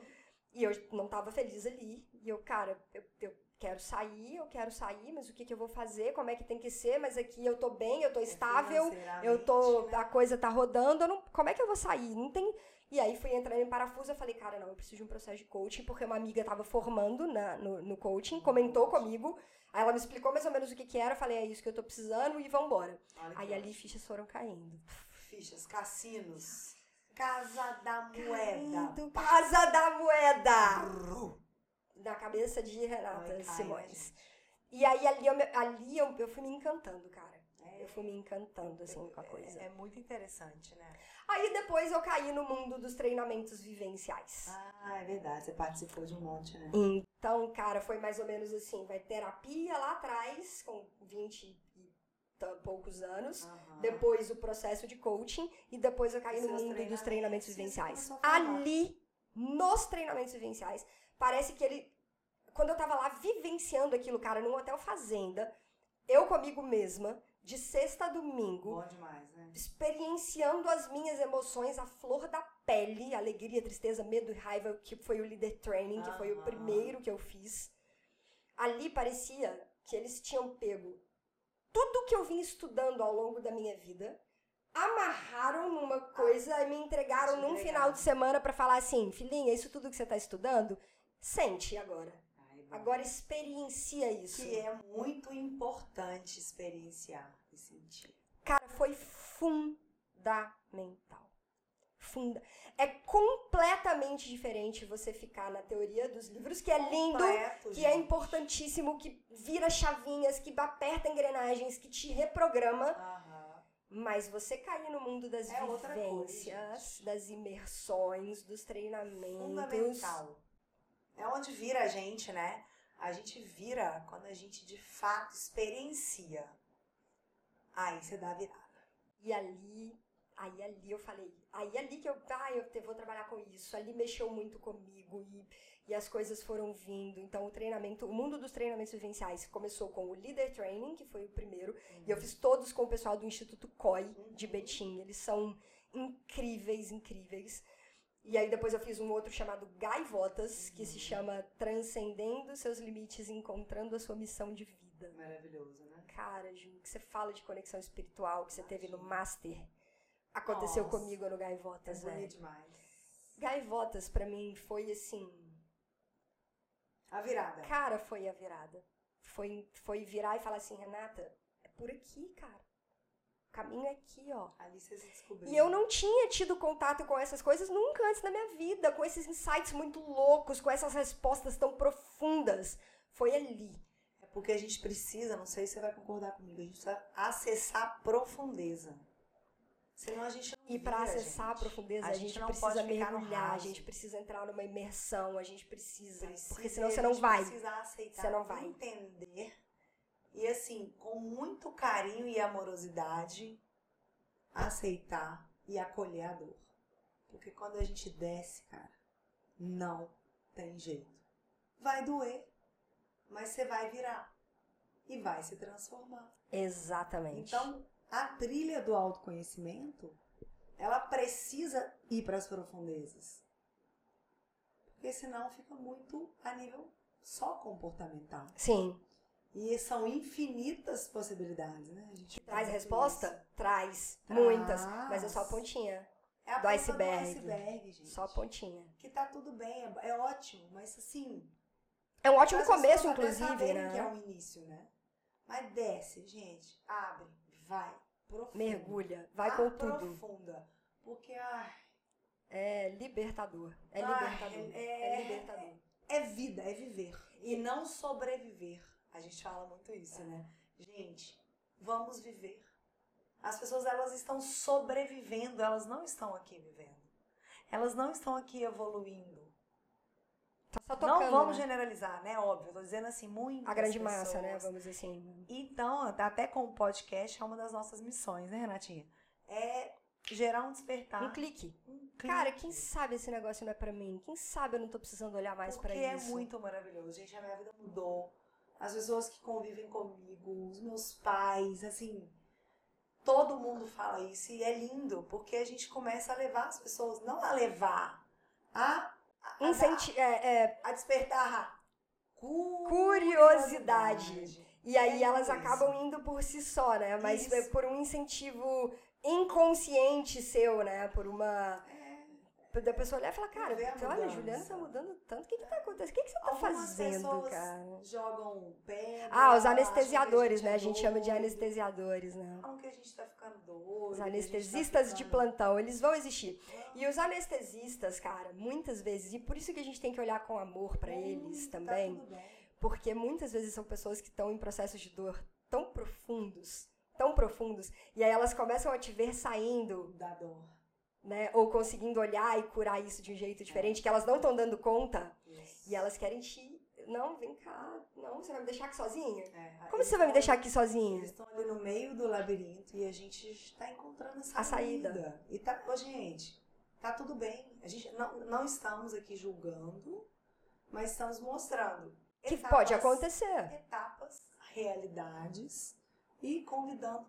E eu não tava feliz ali. E eu, cara, eu, eu quero sair, eu quero sair, mas o que, que eu vou fazer? Como é que tem que ser? Mas aqui eu tô bem, eu tô estável, eu tô. Né? A coisa tá rodando, não, como é que eu vou sair? Não tem. E aí fui entrando em parafuso, eu falei, cara, não, eu preciso de um processo de coaching, porque uma amiga tava formando na, no, no coaching, comentou comigo. Aí ela me explicou mais ou menos o que, que era, eu falei, é isso que eu tô precisando e vambora. Olha Aí ali fichas foram caindo. Fichas, cassinos. Casa da moeda. Caindo, Casa da Moeda! Na cabeça de Renata Ai, Simões. né, gente? E aí ali, eu, ali eu, eu fui me encantando, cara. É, Eu fui me encantando, assim, com a coisa. É, é muito interessante, né? Aí depois eu caí no mundo dos treinamentos vivenciais. Ah, é verdade. Você participou de um monte, né? Então, cara, foi mais ou menos assim, vai terapia lá atrás, com 20 e poucos anos. Aham. Depois o processo de coaching e depois eu caí no mundo dos treinamentos. treinamentos E você vivenciais. Ali, nos treinamentos vivenciais, parece que ele. Quando eu tava lá vivenciando aquilo, cara, num hotel fazenda, eu comigo mesma, de sexta a domingo, Bom demais, né? experienciando as minhas emoções à flor da pele, alegria, tristeza, medo e raiva, que foi o líder training, que foi o primeiro que eu fiz. Ali parecia que eles tinham pego tudo que eu vim estudando ao longo da minha vida, amarraram numa coisa e me entregaram num final de semana pra falar assim, filhinha, isso tudo que você tá estudando, sente agora. Agora experiencia isso. Que é muito importante experienciar e sentir. Cara, foi fundamental. Funda é completamente diferente você ficar na teoria dos livros, que é lindo, Completo, que é gente. importantíssimo, que vira chavinhas, que aperta engrenagens, que te reprograma. Aham. Mas você cair no mundo das É outra coisa, vivências, das imersões, dos treinamentos. Fundamental. É onde vira a gente, né? A gente vira quando a gente de fato experiencia. Aí você dá a virada. E ali, aí ali eu falei, aí ali que eu, ah, eu te- vou trabalhar com isso, ali mexeu muito comigo e, e as coisas foram vindo. Então o treinamento, o mundo dos treinamentos vivenciais começou com o Leader Training, que foi o primeiro, e eu fiz todos com o pessoal do Instituto COI de Betim. Eles são incríveis, incríveis. E aí depois eu fiz um outro chamado Gaivotas, que se chama Transcendendo seus limites, e encontrando a sua missão de vida Maravilhoso, né? cara, Ju, que você fala de conexão espiritual que você teve no Master, aconteceu Nossa. comigo no É Gaivotas, velho. bonito demais. Gaivotas, pra mim, foi assim. A virada. Cara, foi a virada. Foi, foi virar e falar assim, Renata, é por aqui, cara. Caminho é aqui, ó. Ali você se descobriu. E eu não tinha tido contato com essas coisas nunca antes na minha vida, com esses insights muito loucos, com essas respostas tão profundas. Foi ali. É porque a gente precisa, não sei se você vai concordar comigo, a gente precisa acessar a profundeza. Senão a gente não E para acessar a profundeza, A a gente gente, não precisa pode ficar no mergulhar, a gente precisa entrar numa imersão, a gente precisa. Precisa, porque senão você não vai. Precisa aceitar, Você não vai. entender. E assim, com muito carinho e amorosidade, aceitar e acolher a dor. Porque quando a gente desce, cara, não tem jeito. Vai doer, mas você vai virar e vai se transformar. Exatamente. Então, a trilha do autoconhecimento, ela precisa ir para as profundezas. Porque senão fica muito a nível só comportamental. Sim. E são infinitas possibilidades, né? A gente Traz resposta? isso. Traz. Traz. Muitas. Mas é só a pontinha. É a do iceberg. iceberg, gente. Só a pontinha. Que tá tudo bem, é, é ótimo, mas assim. É um ótimo começo, inclusive, saberem que é né? um início, né? Mas desce, gente. Abre, vai. Profunda. Mergulha. Vai com tudo. Aprofunda. Porque, ai, É libertador. É Ai, libertador. é- É libertador. É vida, é viver. E não sobreviver. A gente fala muito isso, né? Gente, vamos viver. As pessoas, elas estão sobrevivendo, elas não estão aqui vivendo. Elas não estão aqui evoluindo. Tá tocando, não vamos né? generalizar, né? Óbvio, eu tô dizendo assim, muito. A grande massa, né? Vamos dizer assim. Então, até com o podcast, é uma das nossas missões, né, Renatinha? É gerar um despertar. Um clique. Um Cara, clique. quem sabe esse negócio não é pra mim? Quem sabe eu não tô precisando olhar mais Porque pra é isso? muito maravilhoso. Gente, a minha vida mudou. As pessoas que convivem comigo, os meus pais, assim, todo mundo fala isso e é lindo, porque a gente começa a levar as pessoas, não a levar, a, a, a, Incenti é, é, a despertar a Curiosidade. E aí É elas isso. acabam indo por si só, né? Mas Isso. por um incentivo inconsciente seu, né? Por uma. Da pessoa olhar e falar, cara, a olha, mudança. Juliana tá mudando tanto. O que que tá acontecendo? O que, que você tá Algumas fazendo, cara? jogam pedra. Ah, os acham que anestesiadores, né? A é gente chama de anestesiadores, né? Falam que a gente tá ficando doido. Os a tá anestesistas de ficando- plantão, eles vão existir. E os anestesistas, cara, muitas vezes, e por isso que a gente tem que olhar com amor eles Hum, tá também, porque muitas vezes são pessoas que estão em processos de dor tão profundos, tão profundos, e aí elas começam a te ver saindo, Da dor. Né, ou conseguindo olhar e curar isso de um jeito diferente, que elas não estão dando conta, Isso. e elas querem te, não, vem cá, não, você vai me deixar aqui sozinha? É, Como você vai me deixar aqui sozinha? Eles estão ali no meio do labirinto e a gente está encontrando essa A saída. E tá, ô, gente, tá tudo bem. A gente não, não estamos aqui julgando, mas estamos mostrando Que etapas- pode acontecer. Etapas, realidades e convidando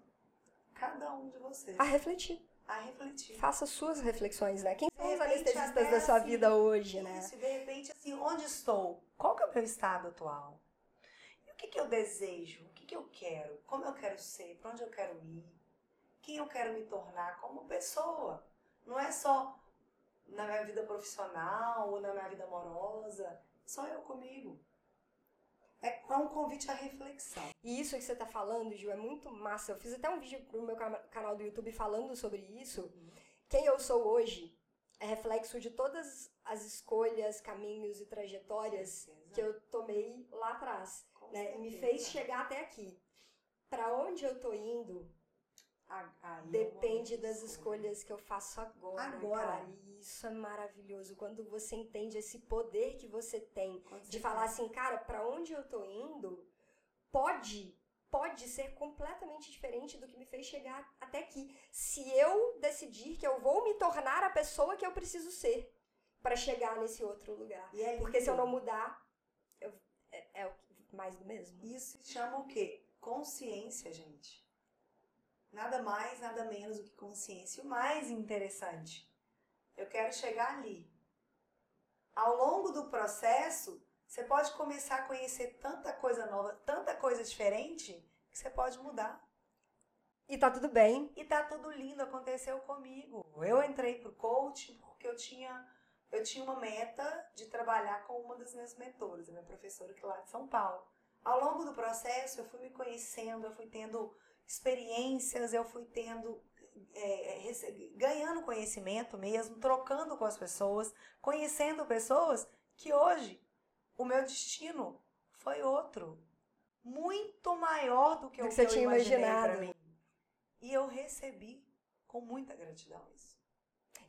cada um de vocês A refletir. A refletir. Faça suas reflexões, né? Quem são De os repente, anestesistas da sua assim, vida hoje, né? Isso, de repente, assim, onde estou? Qual que é o meu estado atual? E o que, que eu desejo? O que, que eu quero? Como eu quero ser? Para onde eu quero ir? Quem eu quero me tornar como pessoa? Não é só na minha vida profissional ou na minha vida amorosa. Só eu comigo. É, é um convite à reflexão. E isso que você tá falando, Gil, é muito massa. Eu fiz até um vídeo pro meu cana- canal do YouTube falando sobre isso. Quem eu sou hoje é reflexo de todas as escolhas, caminhos e trajetórias que eu tomei lá atrás, né? E me fez chegar até aqui. Pra onde eu tô indo A- o depende das escolhas que eu faço agora, Agora. cara. E isso é maravilhoso quando você entende esse poder que você tem Com de certeza. falar assim, cara, pra onde eu tô indo, pode, pode ser completamente diferente do que me fez chegar até aqui. Se eu decidir que eu vou me tornar a pessoa que eu preciso ser pra chegar nesse outro lugar. É Porque se eu não mudar, eu- é, é mais do mesmo. Isso se chama o quê? Consciência, gente. Nada mais, nada menos do que consciência. O mais interessante, eu quero chegar ali. Ao longo do processo, você pode começar a conhecer tanta coisa nova, tanta coisa diferente, que você pode mudar. E tá tudo bem. E tá tudo lindo, aconteceu comigo. Eu entrei pro coaching porque eu tinha, eu tinha uma meta de trabalhar com uma das minhas mentoras, a minha professora que lá de São Paulo. Ao longo do processo, eu fui me conhecendo, eu fui tendo experiências, eu fui tendo, é, ganhando conhecimento mesmo, trocando com as pessoas, conhecendo pessoas que hoje o meu destino foi outro. Muito maior do que do que, que você tinha imaginado. E eu recebi com muita gratidão isso.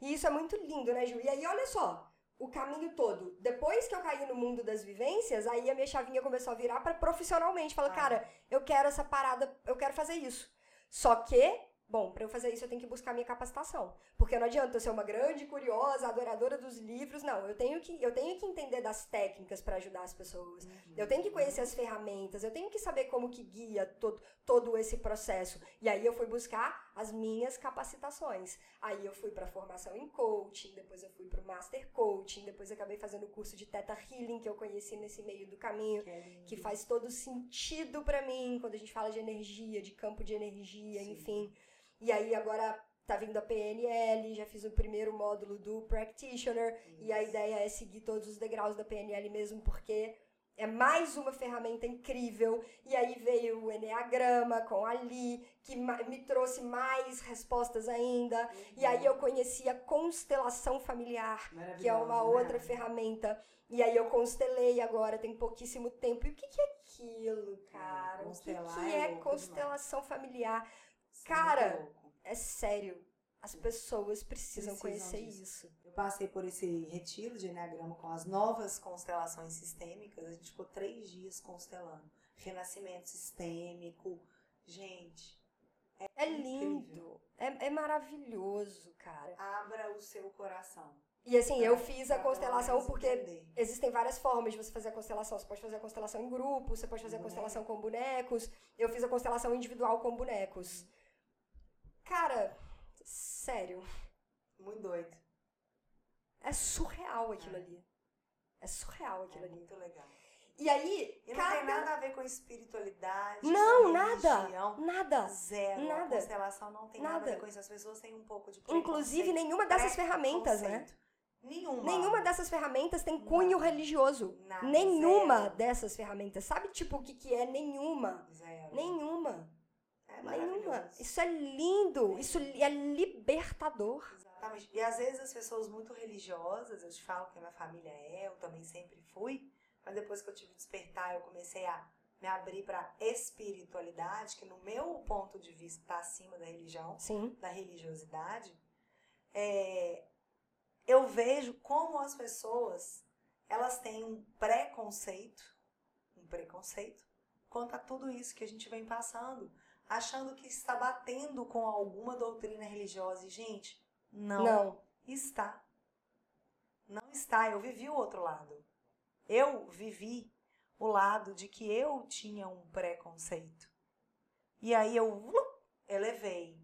E isso é muito lindo, né, Ju? E aí, olha só, o caminho todo. Depois que eu caí no mundo das vivências, aí a minha chavinha começou a virar para profissionalmente. Fala, ah. cara, eu quero essa parada, eu quero fazer isso. Só que Bom, para eu fazer isso eu tenho que buscar minha capacitação, porque não adianta eu ser uma grande curiosa, adoradora dos livros, não. Eu tenho que eu tenho que entender das técnicas para ajudar as pessoas. Uhum. Eu tenho que conhecer as ferramentas, eu tenho que saber como que guia todo, todo esse processo. E aí eu fui buscar as minhas capacitações. Aí eu fui para formação em coaching, depois eu fui para o master coaching, depois acabei fazendo o curso de Theta Healing que eu conheci nesse meio do caminho, que, que faz todo sentido para mim quando a gente fala de energia, de campo de energia, Sim. enfim. E aí agora tá vindo a PNL, já fiz o primeiro módulo do Practitioner, Isso. e a ideia é seguir todos os degraus da PNL mesmo, porque é mais uma ferramenta incrível. E aí veio o Enneagrama com a Li, que me trouxe mais respostas ainda. Uhum. E aí eu conheci a constelação familiar, que é uma outra ferramenta. E aí eu constelei agora, tem pouquíssimo tempo. E o que, que é aquilo, cara? É, o que, que é, é constelação familiar? Cara, é sério. As pessoas precisam, precisam conhecer disso. isso. Eu passei por esse retiro de Enneagrama com as novas constelações sistêmicas. A gente ficou três dias constelando. Renascimento sistêmico. Gente. É, é lindo. É, é maravilhoso, cara. Abra o seu coração. E assim, eu fiz a constelação porque entender. existem várias formas de você fazer a constelação. Você pode fazer a constelação em grupo, você pode fazer a constelação com bonecos. Eu fiz a constelação individual com bonecos. Cara, sério. Muito doido. É surreal aquilo é. ali. É surreal aquilo é ali. Muito legal. E aí. E não cada... tem nada a ver com espiritualidade. Não, nada. Religião, nada. Zero. Nada. A constelação não tem nada. nada a ver com isso. As pessoas têm um pouco de Inclusive, nenhuma dessas ferramentas, né? Nenhuma. Nenhuma dessas ferramentas tem cunho religioso. Nada, nenhuma zero. dessas ferramentas. Sabe, tipo, o que, que é? Nenhuma. Zero. Nenhuma. É Nenhuma. Isso é lindo. Isso é libertador. Exatamente. E às vezes as pessoas muito religiosas, eu te falo que a minha família é, eu também sempre fui, mas depois que eu tive despertar, eu comecei a me abrir para espiritualidade, que no meu ponto de vista está acima da religião, Sim. da religiosidade. É, eu vejo como as pessoas elas têm um preconceito, um preconceito quanto a tudo isso que a gente vem passando achando que está batendo com alguma doutrina religiosa. E, gente, não, não. está. Não está. Eu vivi o outro lado. Eu vivi o lado de que eu tinha um preconceito. E aí eu uh, elevei.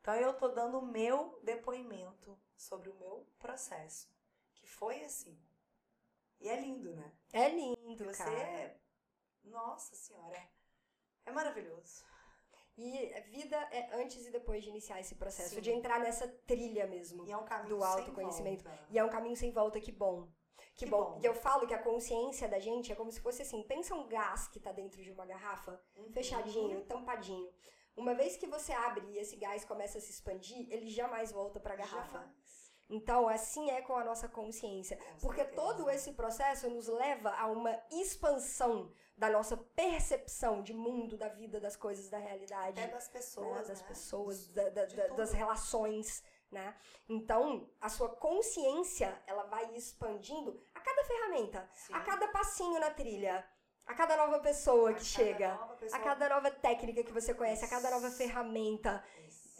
Então eu tô dando o meu depoimento sobre o meu processo, que foi assim. E é lindo, né? É lindo, Você cara. É... Nossa senhora, é, é maravilhoso. E vida é antes e depois de iniciar esse processo, Sim. de entrar nessa trilha mesmo é um do autoconhecimento. E é um caminho sem volta, que bom. Que, que bom. bom. E eu falo que a consciência da gente é como se fosse assim: pensa um gás que tá dentro de uma garrafa, uhum. fechadinho, tampadinho. Uma vez que você abre e esse gás começa a se expandir, ele jamais volta para a garrafa. Então, assim é com a nossa consciência. Porque todo esse processo nos leva a uma expansão da nossa percepção de mundo, da vida, das coisas, da realidade. Até das pessoas. Né? Das né? pessoas, da, da, da, das relações. Né? Então, a sua consciência, ela vai expandindo a cada ferramenta, Sim. a cada passinho na trilha, a cada nova pessoa a que chega, pessoa... a cada nova técnica que você conhece, a cada nova ferramenta.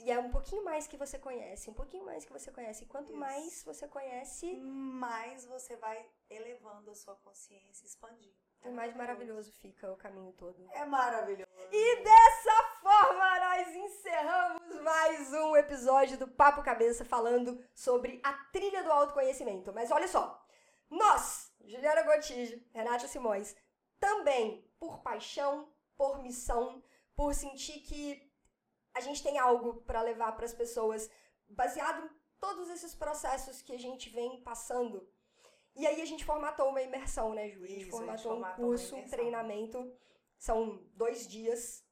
E é um pouquinho mais que você conhece, um pouquinho mais que você conhece. E quanto Isso. mais você conhece, mais você vai elevando a sua consciência, expandindo. E mais maravilhoso fica o caminho todo. É maravilhoso. E dessa forma nós encerramos mais um episódio do Papo Cabeça falando sobre a trilha do autoconhecimento. Mas olha só, nós, Juliana Gotijo, Renata Simões, também por paixão, por missão, por sentir que a gente tem algo para levar para as pessoas, baseado em todos esses processos que a gente vem passando e aí a gente formatou uma imersão, né, Ju? A gente Isso, formatou a gente um curso, um treinamento. São dois dias.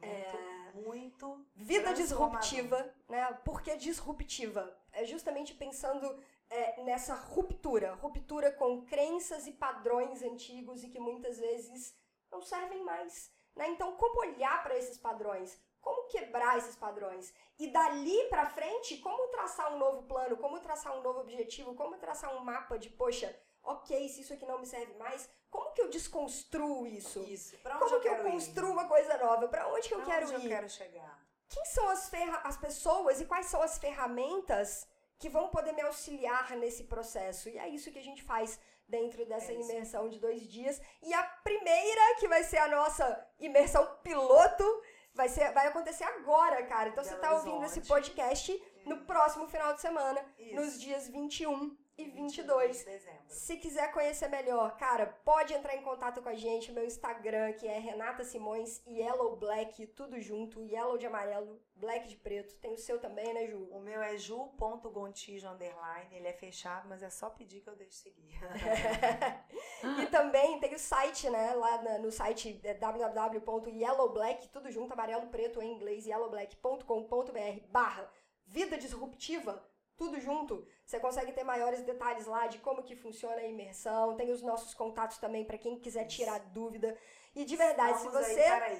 É, Muito. Vida disruptiva, né? Por que disruptiva? É justamente pensando é, nessa ruptura. Ruptura com crenças e padrões antigos e que muitas vezes não servem mais. Né? Então, como olhar para esses padrões? Como quebrar esses padrões? E dali para frente, como traçar um novo plano? Como traçar um novo objetivo? Como traçar um mapa de, poxa, ok, se isso aqui não me serve mais, como que eu desconstruo isso? Isso. Pra onde como eu que eu quero ir? construo uma coisa nova? Para onde que eu Pra quero onde ir? eu quero chegar? Quem são as, as pessoas e quais são as ferramentas que vão poder me auxiliar nesse processo? E é isso que a gente faz dentro dessa É imersão de dois dias. E a primeira, que vai ser a nossa imersão piloto, vai, ser, vai acontecer agora, cara. Então você Belo tá ouvindo esse podcast no próximo final de semana, Isso. nos dias 21 e 22. de dezembro. Se quiser conhecer melhor, cara, pode entrar em contato com a gente. Meu Instagram, que é Renata Simões, Yellow Black, tudo junto. Yellow de amarelo, Black de preto. Tem o seu também, né, Ju? O meu é ju.gontijo underline. Ele é fechado, mas é só pedir que eu deixe seguir. (laughs) (laughs) e também tem o site, né? Lá na- no site é www.yellowblack, tudo junto, amarelo, preto em inglês, yellowblack.com.br barra vida disruptiva, tudo junto. Você consegue ter maiores detalhes lá de como que funciona a imersão. Tem os nossos contatos também para quem quiser tirar dúvida. E de verdade, se Estamos aí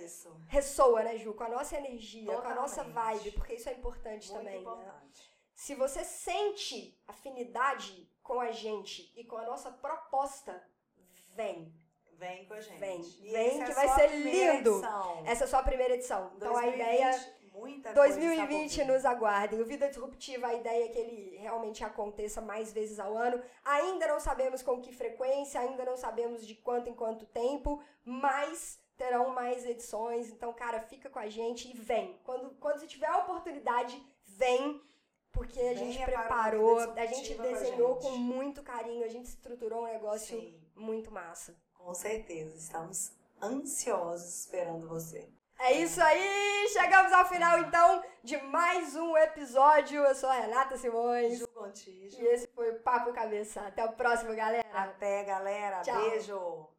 você ressoa, né, Ju, com a nossa energia, com a nossa Totalmente. vibe, porque isso é importante Muito também, né? importante. Se você sente afinidade com a gente e com a nossa proposta, vem. Vem com a gente. Vem. E Vem que é vai ser lindo. edição. Essa é só a primeira edição. Então a 2020, ideia muita coisa está 2020 por vir. nos aguardem. O Vida Disruptiva, a ideia é que ele realmente aconteça mais vezes ao ano. Ainda não sabemos com que frequência, ainda não sabemos de quanto em quanto tempo, mas terão mais edições. Então, cara, fica com a gente e vem. Quando, quando você tiver a oportunidade, vem. Porque a gente para o preparou, a gente com a desenhou gente. com muito carinho, a gente estruturou um negócio Sim, muito massa. com certeza. Estamos ansiosos esperando você. É isso aí! Chegamos ao final, então, de mais um episódio. Eu sou a Renata Simões. Ju. E esse foi o Papo Cabeça. Até o próximo, galera. Até, galera. Tchau. Beijo.